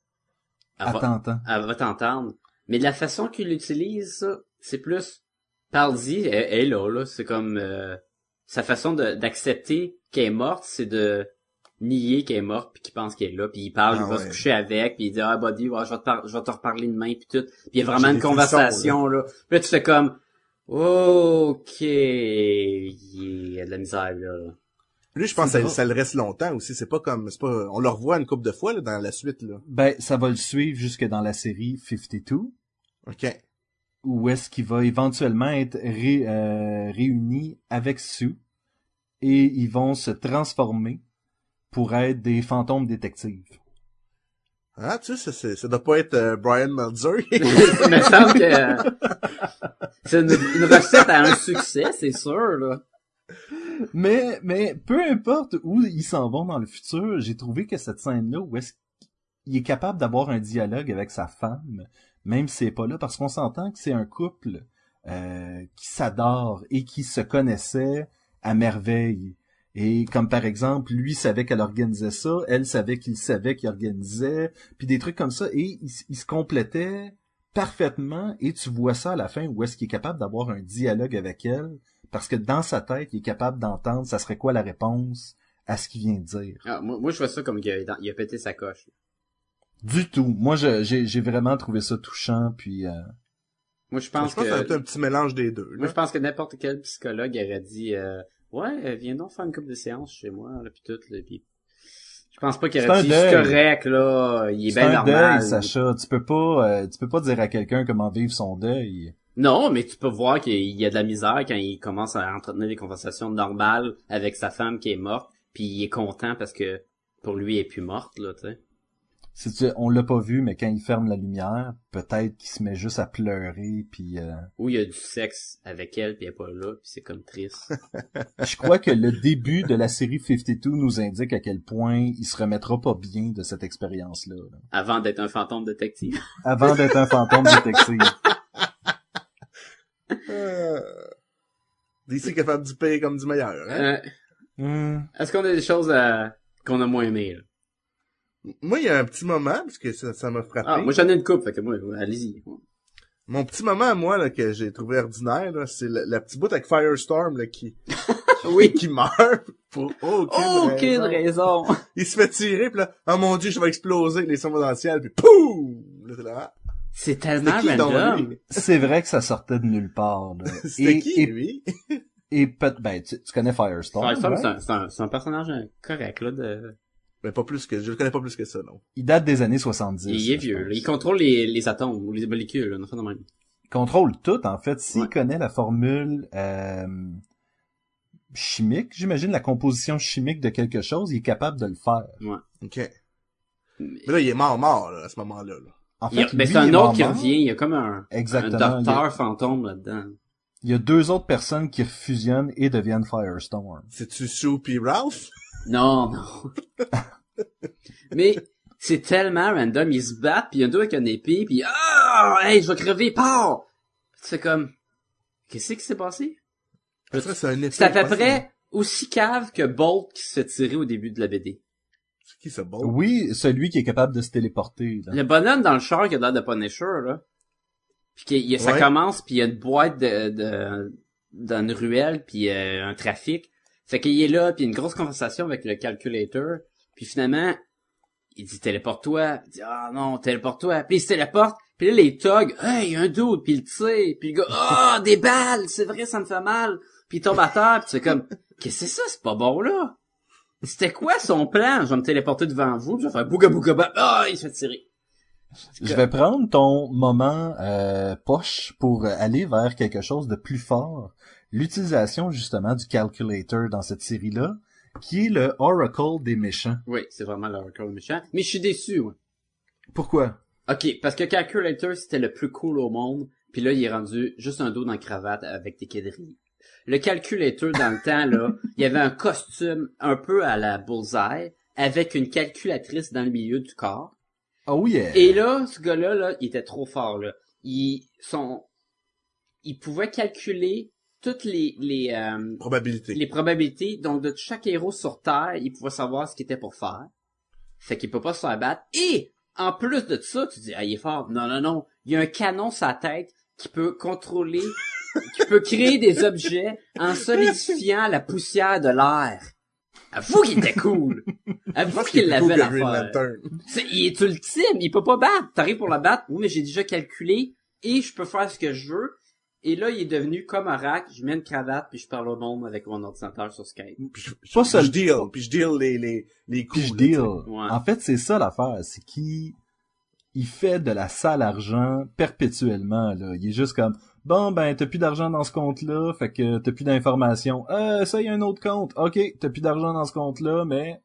Elle va- Attends, elle va t'entendre. Mais de la façon qu'il utilise ça, c'est plus parle-y, elle, elle là, là. C'est comme euh, sa façon d'accepter qu'elle est morte, c'est de nier qu'elle est morte puis qu'il pense qu'elle est là, puis il parle, Ah il va ouais. se coucher avec, puis il dit ah buddy, ouais, je vais te par- je vais te reparler demain puis tout. Puis il y a vraiment J'ai une conversation là. Puis là tu fais comme OK, il y a de la misère là. Lui, je pense que ça, ça le reste longtemps aussi. C'est pas comme, c'est pas, on le revoit une couple de fois, là, dans la suite, là. Ben, ça va le suivre jusque dans la série 52, OK. où est-ce qu'il va éventuellement être ré- euh, réuni avec Sue, et ils vont se transformer pour être des fantômes détectives. Ah, tu sais, ça, c'est- ça doit pas être euh, Brian Meltzer. Il me semble que euh, c'est une, une recette à un succès, c'est sûr là. mais, mais peu importe où ils s'en vont dans le futur, j'ai trouvé que cette scène-là, où est-ce qu'il est capable d'avoir un dialogue avec sa femme, même si c'est pas là, parce qu'on s'entend que c'est un couple euh, qui s'adore et qui se connaissait à merveille. Et comme par exemple, lui savait qu'elle organisait ça, elle savait qu'il savait qu'il organisait, puis des trucs comme ça, et ils, se complétaient parfaitement, et tu vois ça à la fin où est-ce qu'il est capable d'avoir un dialogue avec elle, parce que dans sa tête, il est capable d'entendre ça serait quoi la réponse à ce qu'il vient de dire. Ah, moi, moi, je vois ça comme qu'il a, il a pété sa coche. Du tout. Moi, j'ai vraiment trouvé ça touchant, puis... Euh... Moi, je pense, je pense que... c'est un petit mélange des deux. Là. Moi, je pense que n'importe quel psychologue aurait dit... Euh, ouais, viens donc faire une couple de séances chez moi, là, puis tout, là, puis... Je pense pas qu'il aurait dit, c'est correct, là, il est, bien normal. Deuil, Sacha. Tu peux pas, euh, tu peux pas dire à quelqu'un comment vivre son deuil. Non, mais tu peux voir qu'il y a de la misère quand il commence à entretenir des conversations normales avec sa femme qui est morte, puis il est content parce que pour lui, elle est plus morte, là, tu sais si tu, on l'a pas vu, mais quand il ferme la lumière, peut-être qu'il se met juste à pleurer, puis... Euh... Ou il y a du sexe avec elle, puis elle est pas là, puis c'est comme triste. Je crois que le début de la série 52 nous indique à quel point il se remettra pas bien de cette expérience-là. Avant d'être un fantôme détective. Avant d'être un fantôme détective. euh... D'ici capable du payer comme du meilleur, hein? Euh... Est-ce qu'on a des choses euh, qu'on a moins aimées, là? Moi, il y a un petit moment, parce que ça, ça m'a frappé. Ah, moi, j'en ai une coupe, fait que moi, allez-y. Mon petit moment, moi, là, que j'ai trouvé ordinaire, là, c'est la, petite bout avec Firestorm, là, qui, oui. qui meurt pour aucune, aucune raison. Il se fait tirer, pis là, oh mon dieu, je vais exploser les sons dans le ciel, puis poum! Là, c'est tellement random. C'est vrai que ça sortait de nulle part, là. C'était qui, et, lui? et peut ben, tu, connais Firestorm. Firestorm, c'est un, un, un, personnage correct, là, de... Mais pas plus que, je le connais pas plus que ça, non. Il date des années 70. Il est vieux, Il contrôle les, les atomes, ou les molécules, là, même. Il contrôle tout, en fait. S'il connaît la formule, euh, chimique, j'imagine la composition chimique de quelque chose, il est capable de le faire. Ouais. OK. Mais là, il est mort, mort, là, à ce moment-là, là. En fait, ben, c'est un autre qui revient, il y a comme un, Exactement. un docteur fantôme là-dedans. Il y a deux autres personnes qui fusionnent et deviennent Firestorm. C'est-tu Sue Ralph? Non, non. Mais c'est tellement random, ils se battent, puis il y a un deux avec une épée, puis ah, hey, je vais crever, pars. Tu fais comme, qu'est-ce qui s'est passé? C'est à peu près aussi cave que Bolt qui se fait tirer au début de la BD. C'est qui ce Bolt? Oui, celui qui est capable de se téléporter. Là. Le bonhomme dans le char qui a l'air de Punisher là. Puis ça commence, puis il y a une boîte de, de dans une ruelle, puis euh, un trafic. Fait qu'il est là, puis une grosse conversation avec le calculator. Puis finalement, il dit téléporte-toi. Il dit ah non, téléporte-toi. Puis il se téléporte. Puis là les thugs, hey, y a un doute, puis il tire. Puis le gars, ah, des balles, c'est vrai, ça me fait mal. Puis il tombe à terre, puis c'est comme, qu'est-ce que c'est ça, c'est pas bon là? C'était quoi son plan? Je vais me téléporter devant vous, je vais faire bouga bouga bah, ah, il se fait tirer. Je vais prendre ton moment euh, poche pour aller vers quelque chose de plus fort. L'utilisation justement du calculator dans cette série-là qui est le Oracle des méchants. Oui, c'est vraiment l'Oracle des méchants. Mais je suis déçu, ouais. Pourquoi? Ok, parce que Calculator, c'était le plus cool au monde, puis là, il est rendu juste un dos dans la cravate avec des quadrilles. Le Calculator, dans le temps, là, il y avait un costume un peu à la bullseye, avec une calculatrice dans le milieu du corps. Oh yeah! Et là, ce gars-là, là, il était trop fort, là. Il, son, il pouvait calculer toutes les les euh, probabilités. Les probabilités. Donc de chaque héros sur Terre, il pouvait savoir ce qu'il était pour faire. Fait qu'il peut pas se faire battre. Et en plus de ça, tu dis ah il est fort. Non non non, il y a un canon sur sa tête qui peut contrôler, qui peut créer des objets en solidifiant la poussière de l'air. Avoue qu'il était cool. Avoue qu'il l'avait l'affaire. C'est, il est ultime. Il peut pas battre. T'arrives pour la battre. Oui, mais j'ai déjà calculé et je peux faire ce que je veux. Et là, il est devenu comme un rack. Je mets une cravate puis je parle au monde avec mon ordinateur sur Skype. Puis je, je, je deal, puis je deal les les les coups. Puis je deal. En fait, c'est ça l'affaire, c'est qu'il il fait de la sale argent perpétuellement là. Il est juste comme bon ben t'as plus d'argent dans ce compte-là, fait que t'as plus d'informations. Euh ça y a un autre compte. Ok, t'as plus d'argent dans ce compte-là, mais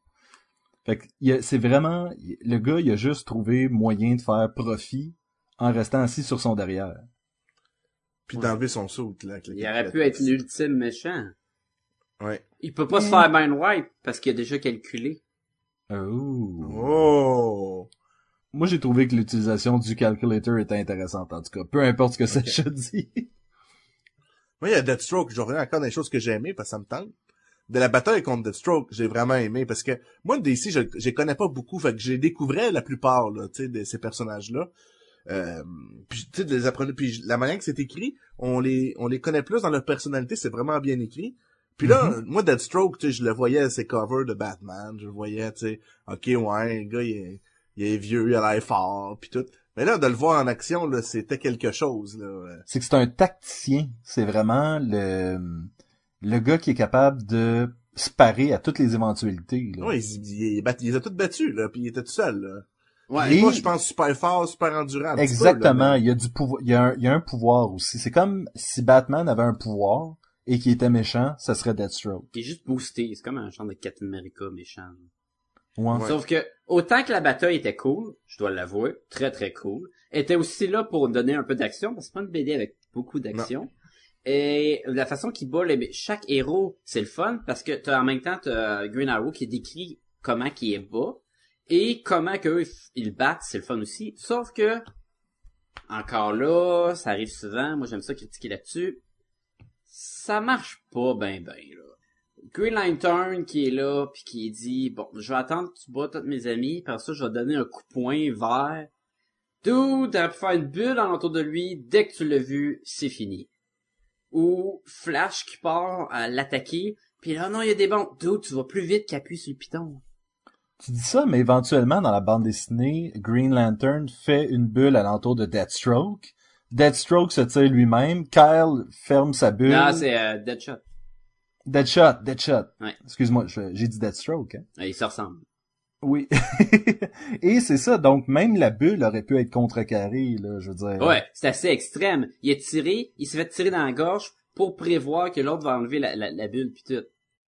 fait que c'est vraiment le gars il a juste trouvé moyen de faire profit en restant assis sur son derrière. Puis d'enlever son saut, là. il aurait pu être l'ultime méchant. Ouais. Il peut pas se faire mind wipe parce qu'il a déjà calculé. Oh. Oh! Moi, j'ai trouvé que l'utilisation du calculator était intéressante, en tout cas. Peu importe ce que Sacha dit. Moi, il y a Deathstroke, je reviens encore les choses que j'ai aimées parce que ça me tente. De la bataille contre Deathstroke, j'ai vraiment aimé parce que moi, DC, je, je connais pas beaucoup, fait que j'ai découvert la plupart, là, tu sais, de ces personnages-là. Euh, puis tu les apprendre, puis la manière que c'est écrit, on les, on les connaît plus dans leur personnalité, c'est vraiment bien écrit. Puis là, moi, Deathstroke, tu sais, je le voyais à ses covers de Batman, je le voyais, tu sais, ok, ouais, le gars, il est, il est vieux, il a l'air fort, puis tout. Mais là, de le voir en action, là, c'était quelque chose, là. C'est que c'est un tacticien. C'est vraiment le, le gars qui est capable de se parer à toutes les éventualités. là. Ouais, il, il, il, il les a tous battus, là, puis il était tout seul, là. Ouais. Moi, je pense super fort, super endurant. peu, Exactement. là, il y a du pouvoir, il y a un, il y a un pouvoir aussi. C'est comme si Batman avait un pouvoir et qui était méchant, ça serait Deathstroke. Il est juste boosté. C'est comme un genre de Captain America méchant. Ouais. Ouais. Sauf que, autant que la bataille était cool, je dois l'avouer, très très cool, elle était aussi là pour donner un peu d'action, parce que c'est pas une BD avec beaucoup d'action. Et la façon qu'il bat les, chaque héros, c'est le fun, parce que t'as en même temps t'as Green Arrow qui décrit comment qu'il est bas, et comment qu'eux, ils battent, c'est le fun aussi. Sauf que, encore là, ça arrive souvent, moi j'aime ça critiquer là-dessus, ça marche pas ben ben là. Green Lantern qui est là puis qui dit bon je vais attendre que tu bats tous mes amis par ça je vais donner un coup de poing vert. Dude, t'as pu faire une bulle alentour de lui. Dès que tu l'as vu c'est fini. Ou Flash qui part à l'attaquer puis là non il y a des bons Dude tu vas plus vite qu'appuie sur le piton Tu dis ça, mais éventuellement, dans la bande dessinée, Green Lantern fait une bulle à l'entour de Deathstroke. Deathstroke se tire lui-même. Kyle ferme sa bulle. non c'est euh, Deadshot Deadshot, Deadshot. Ouais. Excuse-moi, j'ai dit Deathstroke. Hein? Euh, ils se ressemblent Oui. Et c'est ça, donc même la bulle aurait pu être contrecarrée, là, je veux dire. Ouais, c'est assez extrême. Il est tiré, il s'est fait tirer dans la gorge pour prévoir que l'autre va enlever la, la, la bulle puis tout.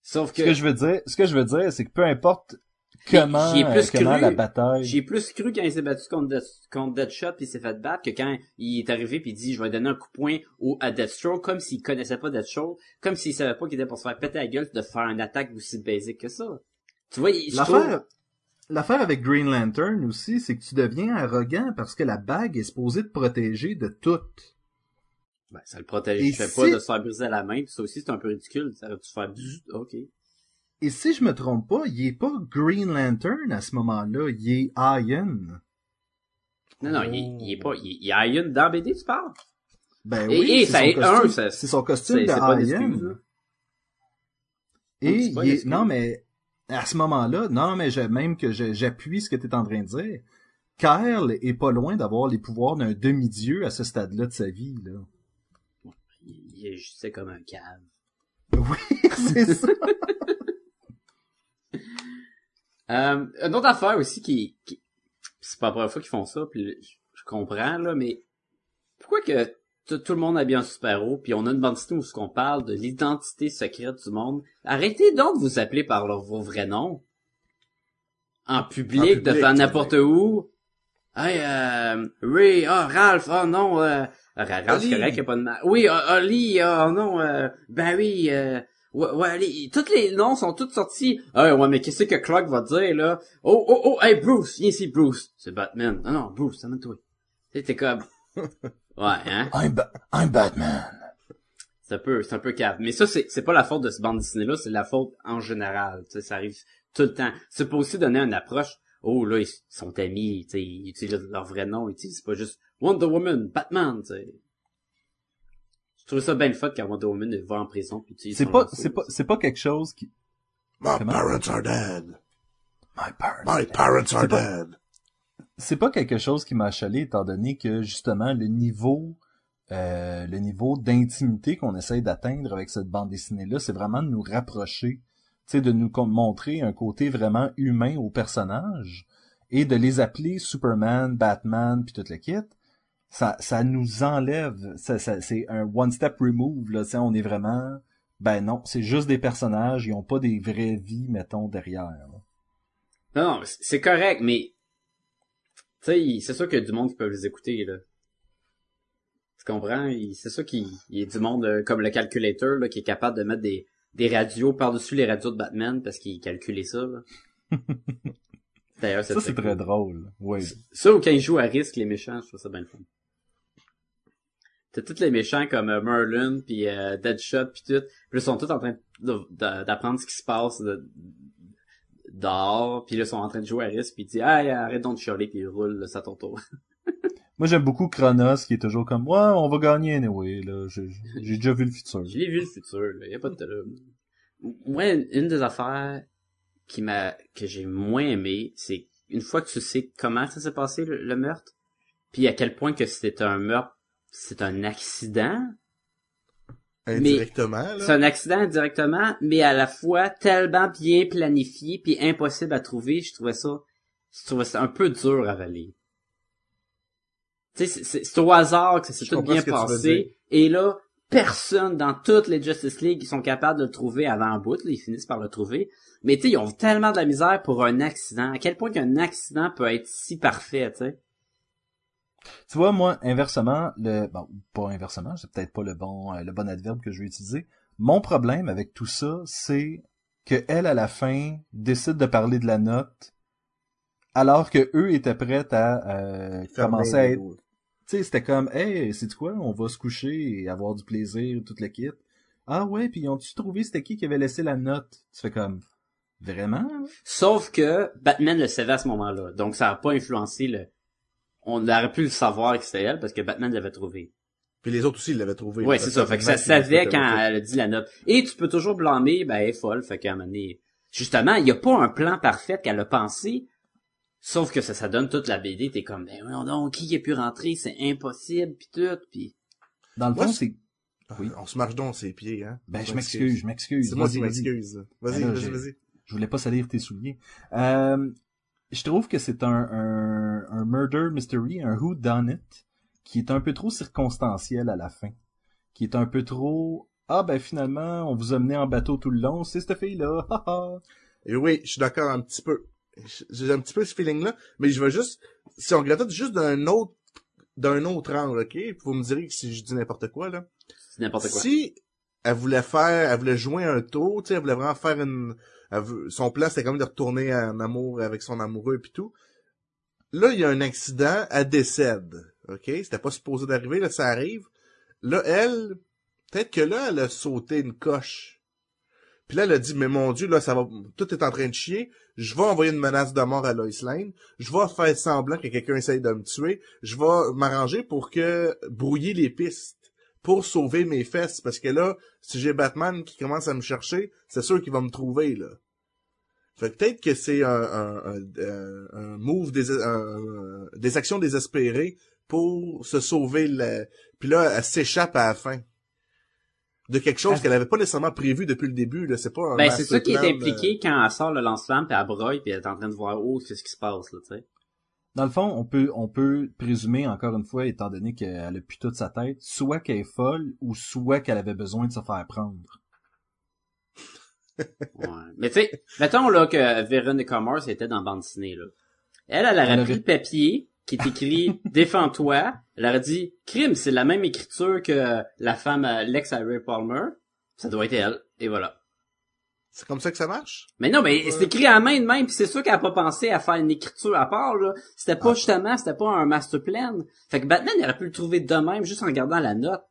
Sauf Ce que, que je veux dire, ce que je veux dire, c'est que peu importe comment, J'y ai plus euh, comment cru. la bataille? j'ai plus cru quand il s'est battu contre, Death- contre Deadshot puis il s'est fait battre que quand il est arrivé puis il dit je vais donner un coup de poing au, à Deathstroke comme s'il connaissait pas Deathstroke, comme s'il savait pas qu'il était pour se faire péter la gueule de faire une attaque aussi basique que ça. Tu vois, L'affaire, l'affaire avec Green Lantern aussi, c'est que tu deviens arrogant parce que la bague est supposée te protéger de tout. Ben, ça le si- pas de se faire briser la main, puis ça aussi c'est un peu ridicule. Ça aurait pu se faire ok. Et si je me trompe pas, il est pas Green Lantern à ce moment-là, il est Iron. Non, non, il, est- il est pas, il, a une dans BD, tu parles? Ben Et- oui, et c'est ça son est un, costume, ça- c'est son costume de pas Iron. là. Et pas il est- non mais à ce moment-là, non mais je- même que j'appuie ce que tu es en train de dire. Kyle est pas loin d'avoir les pouvoirs d'un demi-dieu à ce stade-là de sa vie là. Il, il est juste comme un cave. Oui, c'est ça. Euh, une autre affaire aussi qui, qui c'est pas la première fois qu'ils font ça, puis je, comprends là, mais pourquoi que tout, le monde a bien un super-héros, puis on a une bande dessinée où ce qu'on parle de l'identité secrète du monde? Arrêtez donc de vous appeler par leur, vos vrais noms. En public, En de public, faire tu n'importe où. Hey, euh, Ray, ah, Ralph, oh non, euh, Ralph, c'est correct, y a pas de mal. Oui, euh, Oli, oh non, euh, Barry, euh, ouais, ouais, les, tous les noms sont tous sortis. Ah, ouais, mais qu'est-ce que Clark va dire, là? Oh, oh, oh, hey, Bruce, viens ici, Bruce. C'est Batman. Non, non, Bruce, amène-toi. Tu sais, t'es comme... Ouais, hein? I'm, Ba- I'm Batman. C'est un peu, c'est un peu cave. Mais ça, c'est, c'est pas la faute de ce bande dessinée-là, c'est la faute en général. Tu sais, ça arrive tout le temps. C'est pas aussi donner une approche. Oh, là, ils sont amis, tu sais, ils utilisent leur vrai nom, ils utilisent pas juste Wonder Woman, Batman, tu sais. Je trouve ça bien le fun quand Wonder Woman va en prison puis utilise C'est pas c'est pas c'est pas quelque chose qui My Comment? parents are dead. My parents. My parents are C'est pas- dead. c'est pas quelque chose qui m'a achalé étant donné que justement le niveau euh, le niveau d'intimité qu'on essaye d'atteindre avec cette bande dessinée là c'est vraiment de nous rapprocher tu sais de nous montrer un côté vraiment humain aux personnages et de les appeler Superman Batman puis toute le kit ça ça nous enlève ça, ça- c'est un one step remove là on est vraiment ben non c'est juste des personnages ils ont pas des vraies vies mettons derrière là. Non, c'est correct, mais tu sais, c'est sûr qu'il y a du monde qui peut les écouter là. Tu comprends? C'est sûr qu'il il y a du monde euh, comme le calculator là qui est capable de mettre des des radios par-dessus les radios de Batman parce qu'il calculait ça. là. D'ailleurs, Ça, c'est très drôle. Oui. Ça ou quand ils jouent à risque, les méchants, je trouve ça bien le fun. T'as tous les méchants comme euh, Merlin, puis euh, Deadshot, puis tout. Puis là, ils sont tous en train d'apprendre ce qui se passe de- dehors. Puis là, ils sont en train de jouer à risque, puis il dit « Hey, arrête donc de chialer, puis il roule, là, c'est à ton tour. Moi, j'aime beaucoup Chronos, qui est toujours comme, ouais, on va gagner anyway, là. J'ai j'ai déjà vu le futur. » Je l'ai vu le futur, là. Y a pas de trouble. Moi, une des affaires qui m'a que j'ai moins aimé, c'est une fois que tu sais comment ça s'est passé, le, le meurtre, puis à quel point que c'était un meurtre, c'est un accident, Indirectement, C'est un accident directement, mais à la fois tellement bien planifié puis impossible à trouver, je trouvais ça, je trouvais ça un peu dur à avaler. Tu sais, c'est- c'est c'est au hasard que ça s'est Je tout bien passé, et là, personne dans toutes les Justice League qui sont capables de le trouver avant un bout, là, ils finissent par le trouver. Mais tu sais, ils ont tellement de la misère pour un accident. À quel point qu'un accident peut être si parfait, tu sais? Tu vois, moi, inversement, le, bon, pas inversement, c'est peut-être pas le bon, euh, le bon adverbe que je vais utiliser. Mon problème avec tout ça, c'est que elle, à la fin, décide de parler de la note, alors que eux étaient prêts à euh, commencer à être tu sais, c'était comme, hey, c'est quoi, on va se coucher et avoir du plaisir, toute le kit. Ah ouais, puis ont-tu trouvé c'était qui qui avait laissé la note? Tu fais comme, vraiment? Sauf que Batman le savait à ce moment-là. Donc ça n'a pas influencé le... On aurait pu le savoir que c'était elle parce que Batman l'avait trouvé. Puis les autres aussi, ils l'avaient trouvé. Ouais, là. c'est ça. Fait que ça savait quand elle a dit la note. Et tu peux toujours blâmer, ben elle est folle. Fait qu'à un moment donné... Justement, il n'y a pas un plan parfait qu'elle a pensé. Sauf que ça, ça donne toute la BD. T'es comme, ben non, non, qui a pu rentrer? C'est impossible, pis tout, pis... Dans le fond, c'est, Oui. On se marche donc ses pieds, hein. ben, je m'excuse, je m'excuse. C'est moi Vas-y, qui vas-y. m'excuse. Vas-y, Ben vas-y, vas-y. Je voulais pas salir tes souliers. Euh, je trouve que c'est un, un, un murder mystery, un who done it, qui est un peu trop circonstanciel à la fin. Qui est un peu trop, ah ben finalement, on vous a mené en bateau tout le long, c'est cette fille-là, haha. Et oui, je suis d'accord un petit peu. J'ai un petit peu ce feeling-là, mais je vais juste, si on gratte juste d'un autre, d'un autre angle, ok? Vous me direz que si je dis n'importe quoi, là. C'est n'importe quoi. Si elle voulait faire, elle voulait jouer un tour, tu sais, elle voulait vraiment faire une, son plan c'était comme de retourner en amour avec son amoureux puis tout. Là, il y a un accident, elle décède, ok? C'était pas supposé d'arriver, là, ça arrive. Là, elle, peut-être que là, elle a sauté une coche. Puis là, elle a dit, mais mon Dieu, là, ça va, tout est en train de chier. Je vais envoyer une menace de mort à Lois Lane. Je vais faire semblant que quelqu'un essaye de me tuer. Je vais m'arranger pour que, brouiller les pistes. Pour sauver mes fesses. Parce que là, si j'ai Batman qui commence à me chercher, c'est sûr qu'il va me trouver, là. Fait que peut-être que c'est un, un, un, un- un move, des, un- un- des actions désespérées pour se sauver le... Puis là, elle s'échappe à la fin. De quelque chose Ah. qu'elle avait pas nécessairement prévu depuis le début, là. C'est pas un Ben, c'est ça qui est impliqué quand elle sort le lance-flamme, puis elle broye, puis elle est en train de voir, oh, qu'est-ce qui se passe, là, tu sais. Dans le fond, on peut, on peut présumer, encore une fois, étant donné qu'elle a plus toute sa tête, soit qu'elle est folle, ou soit qu'elle avait besoin de se faire prendre. Ouais. Mais tu sais, mettons là que Veronica Mars était dans bande dessinée là. Elle, elle aurait pris le papier qui est écrit Défends-toi. Elle aurait dit Crime, c'est la même écriture que la femme euh, l'ex Harry Palmer. Ça doit être elle. Et voilà. C'est comme ça que ça marche? Mais non, mais c'est écrit à la main de même, puis c'est sûr qu'elle a pas pensé à faire une écriture à part, là. C'était pas Ah. justement, c'était pas un master plan. Fait que Batman, il aurait pu le trouver de même, juste en regardant la note.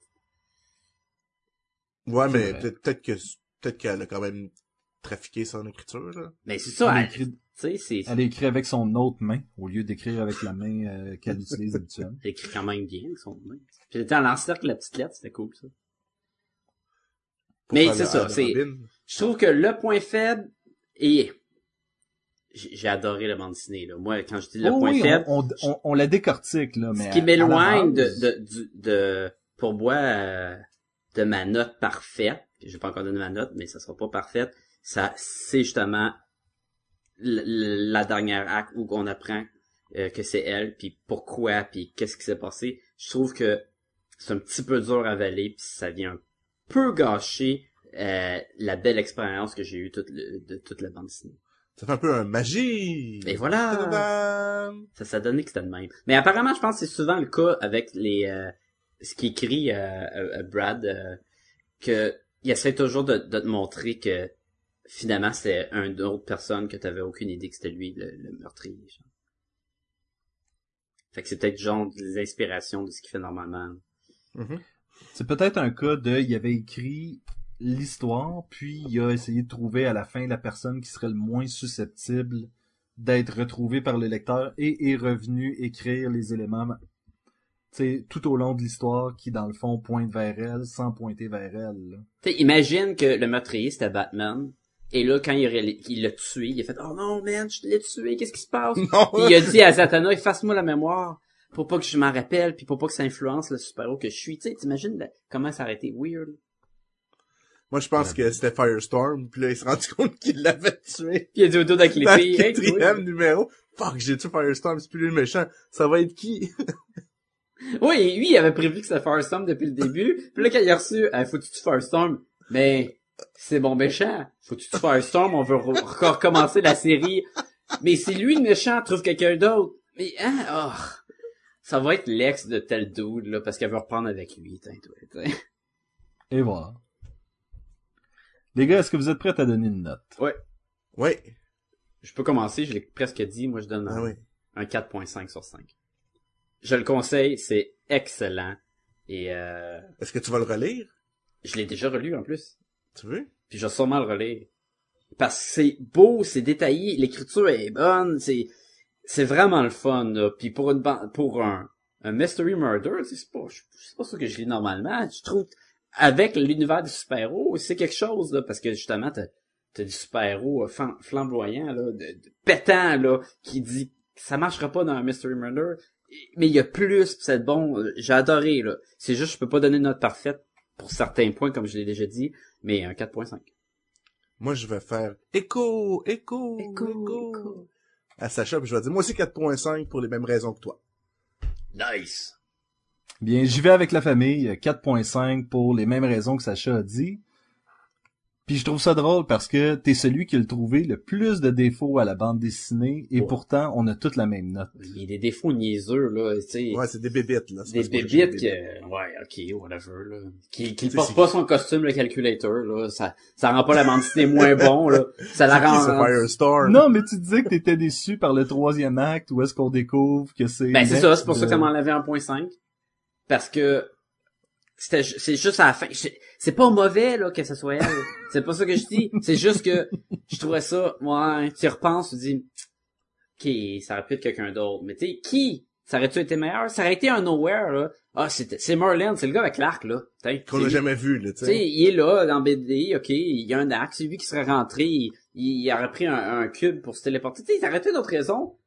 Ouais, mais peut-être peut-être que peut-être qu'elle a quand même trafiqué son écriture, là. Mais c'est ça, Elle a elle- écrit, tu sais, c'est, elle a écrit avec son autre main, au lieu d'écrire avec la main euh, qu'elle utilise habituellement. elle écrit quand même bien, son nom. Puis elle était en encercle la petite lettre, c'était cool, ça. Mais c'est le- ça, le c'est-. Je trouve que le point faible est... J'ai j'ai adoré la bande dessinée, là. Moi, quand je dis le Oh point oui, faible, on, on, on, la décortique, là, mais... ce qui m'éloigne de, de, du- de, pour moi, euh, de ma note parfaite, je vais pas encore donner ma note, mais ça sera pas parfaite, ça, c'est justement la dernière acte où on apprend euh, que c'est elle, puis pourquoi, puis qu'est-ce qui s'est passé. Je trouve que c'est un petit peu dur à avaler, puis ça vient un peu gâcher euh, la belle expérience que j'ai eue toute le- de toute la bande dessinée. Ça fait un peu un magie. Et voilà! Ça, ça donnait que c'était de même. Mais apparemment, je pense que c'est souvent le cas avec les... euh, ce qu'écrit euh, euh, Brad, euh, que il essaie toujours de, de te montrer que finalement c'était une autre personne que t'avais aucune idée que c'était lui le, le meurtrier. genre. Fait que c'est peut-être genre des inspirations de ce qu'il fait normalement. Mhm. C'est peut-être un cas de, il avait écrit l'histoire, puis il a essayé de trouver à la fin la personne qui serait le moins susceptible d'être retrouvée par le lecteur et est revenu écrire les éléments tu sais, tout au long de l'histoire qui, dans le fond, pointe vers elle sans pointer vers elle. là. Tu sais, imagine que le meurtrier c'était Batman. Et là, quand il l'a tué, il a fait « Oh non, man, je l'ai tué, qu'est-ce qui se passe? » il a dit à Zatanna, efface-moi la mémoire pour pas que je m'en rappelle, puis pour pas que ça influence le super-héros que je suis. Tu sais, t'imagines comment ça aurait été weird? Moi, je pense que c'était Firestorm, puis là, il s'est rendu compte qu'il l'avait tué. Puis il a dit au dos avec les Dans le filles, Hey, quatrième numéro. Fuck, j'ai tué Firestorm, c'est plus lui le méchant. Ça va être qui? Oui, lui, il avait prévu que c'était Firestorm depuis le début. Puis là, quand il a reçu, hey, faut que tu tues Firestorm? Mais, c'est bon méchant. Faut que tu tues Firestorm, on veut re- re- recommencer la série. Mais c'est lui le méchant, trouve quelqu'un d'autre. Mais, hein, oh. Ça va être l'ex de tel dude, là, parce qu'elle veut reprendre avec lui, t'in. Et voilà. Les gars, est-ce que vous êtes prêts à donner une note? Ouais. Je peux commencer, je l'ai presque dit, moi je donne Ah un, oui. un 4.5 sur 5. Je le conseille, c'est excellent. Et euh, Est-ce que tu vas le relire? je l'ai déjà relu en plus. Tu veux? Puis je vais sûrement le relire. Parce que c'est beau, c'est détaillé, l'écriture est bonne, c'est c'est vraiment le fun. Là. Puis pour une ban- pour un, un mystery murder, c'est pas c'est pas ça que je lis normalement. Je trouve avec l'univers des super-héros, c'est quelque chose là parce que justement t'as t'as du super-héros euh, flam- flamboyant là, de, de pétant là qui dit ça marchera pas dans un mystery murder. Mais il y a plus, pis c'est bon. J'ai adoré là. C'est juste je peux pas donner une note parfaite pour certains points comme je l'ai déjà dit, mais un 4.5. Moi, je vais faire écho, écho, écho, à Sacha, puis je vais dire, moi aussi 4.5 pour les mêmes raisons que toi. Nice. Bien, j'y vais avec la famille, 4.5 pour les mêmes raisons que Sacha a dit. Puis je trouve ça drôle parce que t'es celui qui a le trouvé le plus de défauts à la bande dessinée et Ouais. pourtant on a toute la même note. Il y a des défauts niaiseux, là, tu sais. Ouais, c'est des bébites, là. C'est des bébites que, ouais, ok, whatever, là. Qui, qui porte pas son costume, le calculator, là. Ça, ça rend pas la bande dessinée moins bon, là. Ça la rend... Firestorm? Non, mais tu disais que t'étais déçu par le troisième acte où est-ce qu'on découvre que c'est... Ben, c'est ça, c'est pour ça de- que ça m'a enlevé 1.5. Parce que, c'était, c'est juste à la fin. C'est pas mauvais, là, que ce soit elle. c'est pas ça que je dis. C'est juste que, je trouvais ça, ouais, tu y repenses, tu dis, ok, ça aurait pu être quelqu'un d'autre. Mais tu sais, qui? Ça aurait-tu été meilleur? Ça aurait été un nowhere, là. Ah, c'était, c'est Merlin, c'est le gars avec l'arc, là. Qu'on c'est lui. jamais vu, là, tu Tu sais, sais. il est là, dans BD, ok, il y a un arc, c'est lui qui serait rentré, il, il aurait pris un, un cube pour se téléporter. Tu sais, ça aurait été d'autres raisons.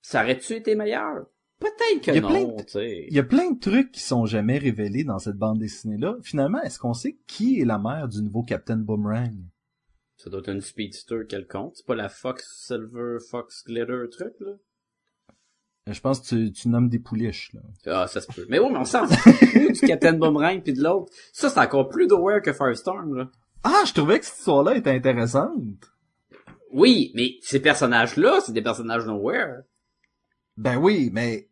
Ça aurait-tu été meilleur? Peut-être que Il y a plein de- tu sais. Il y a plein de trucs qui sont jamais révélés dans cette bande dessinée-là. Finalement, est-ce qu'on sait qui est la mère du nouveau Captain Boomerang? Ça doit être une speedster quelconque. C'est pas la Fox Silver Fox Glitter truc, là? Je pense que tu, tu nommes des pouliches, là. Ah, ça se peut. Mais oui, mais on s'en fout du Captain Boomerang puis de l'autre. Ça, c'est encore plus d'aware que Firestorm, là. Ah, je trouvais que cette histoire-là était intéressante. Oui, mais ces personnages-là, c'est des personnages nowhere. Ben oui, mais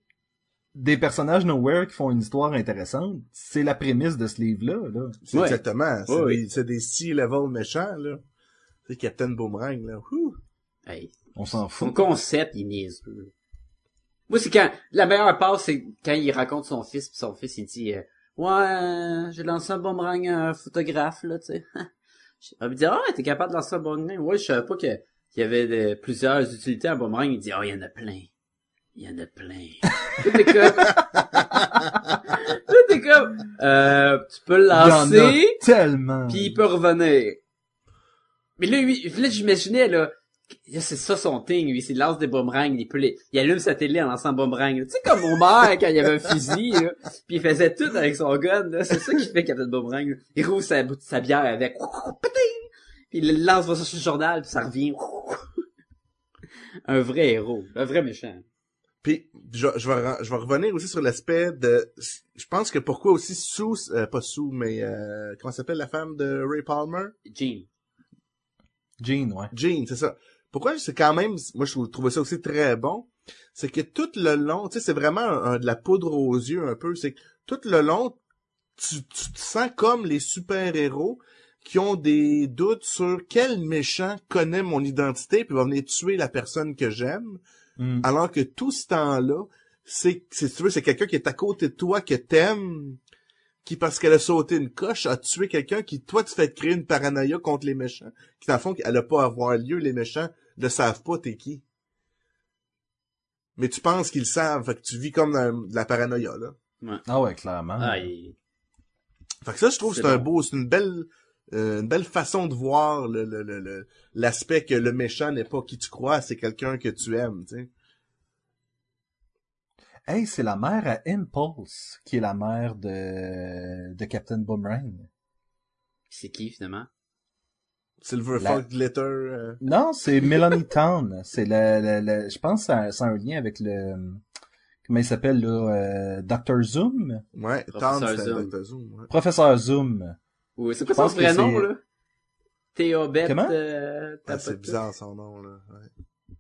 des personnages nowhere qui font une histoire intéressante, c'est la prémisse de ce livre-là, là. C'est Ouais. exactement. C'est Ouais, des, des C-level méchants, là. C'est Captain Boomerang, là. Ouh. Hey, On s'en son fout. concept, il niaiseux. Moi, c'est quand, la meilleure part, c'est quand il raconte son fils, pis son fils, il dit, euh, ouais, euh, j'ai lancé un boomerang à un photographe, là, tu sais. Il me dit, ah, t'es capable de lancer un boomerang? Ouais, je savais pas que, qu'il y avait de- plusieurs utilités à un boomerang. Il dit, oh, il y en a plein. Il y en a plein. T'es comme, t'es comme, euh, tu peux le lancer, tellement. puis il peut revenir. Mais là, lui, là, j'imaginais, là, là, c'est ça son thing, lui, c'est il lance des boomerangs, il peut les, il allume sa télé en lançant un boomerang. Tu sais, comme mon père, quand il avait un fusil, là, puis il faisait tout avec son gun, là, c'est ça qu'il fait quand il a de boomerang, là. Il roule sa, sa bière avec, Péting! puis il lance va sur le journal, puis ça revient. un vrai héros, un vrai méchant. Puis, je, je, vais, je vais revenir aussi sur l'aspect de... Je pense que pourquoi aussi Sue... euh, pas Sue, mais... Euh, comment s'appelle la femme de Ray Palmer? Jean. Jean, ouais. Jean, c'est ça. Pourquoi c'est quand même... Moi, je trouvais ça aussi très bon. C'est que tout le long... Tu sais, c'est vraiment un- un- de la poudre aux yeux un peu. C'est que tout le long, tu, tu te sens comme les super-héros. qui ont des doutes sur quel méchant connaît mon identité puis va venir tuer la personne que j'aime, Mm. alors que tout ce temps-là, c'est, c'est, si tu veux, c'est quelqu'un qui est à côté de toi, que t'aimes, qui, parce qu'elle a sauté une coche, a tué quelqu'un qui, toi, tu fais créer une paranoïa contre les méchants. Qui, dans le fond, elle a pas à avoir lieu, les méchants ne savent pas t'es qui. Mais tu penses qu'ils savent, fait que tu vis comme dans de la paranoïa, là. Ah ouais, clairement. Ah, il- Fait que ça, je trouve que C'est c'est un bon. beau, c'est une belle, une belle façon de voir le, le, le, le- l'aspect que le méchant n'est pas qui tu crois, c'est quelqu'un que tu aimes, tu sais. Hey, c'est la mère à Impulse, qui est la mère de, de Captain Boomerang. c'est qui, finalement? Silver La- Fox Glitter, euh, Non, c'est Melanie Town. C'est le, le, le- je pense que ça, ça a un lien avec le, comment il s'appelle, là, euh, Dr. Zoom? ouais, Professeur Tom, c'était Zoom. Dr. Zoom, ouais. Professeur Zoom. Ou c'est quoi son vrai nom, là? Théobette, Comment? euh, Ah, c'est bizarre son nom, là. ouais.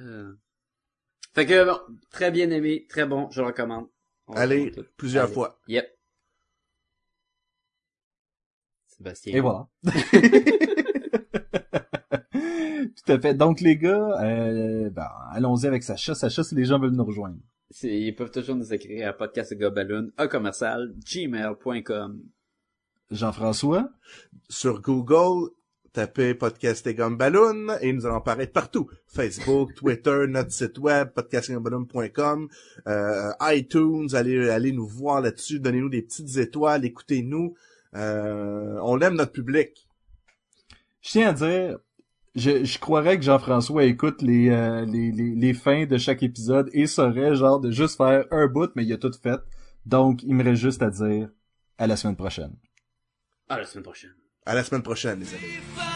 Euh. Fait que, bon, très bien aimé, très bon, je le recommande. On Allez, recommande plusieurs Allez. fois. Yep. Sébastien. Et voilà. Tout à fait. Donc, les gars, euh, ben, allons-y avec Sacha. Sacha, si les gens veulent nous rejoindre. Ils peuvent toujours nous écrire à podcastgobaloon, à commercial, gmail.com. Jean-François? Sur Google, tapez Podcast et Gomme Ballon et nous allons apparaître partout. Facebook, Twitter, notre site web, podcastetgumballoon.com, euh, iTunes, allez, allez nous voir là-dessus, donnez-nous des petites étoiles, écoutez-nous. Euh, on aime notre public. Je tiens à dire, je, je croirais que Jean-François écoute les, euh, les, les, les fins de chaque épisode et saurait genre de juste faire un bout, mais il a tout fait. Donc, il me reste juste à dire à la semaine prochaine. À la semaine prochaine. À la semaine prochaine, les amis.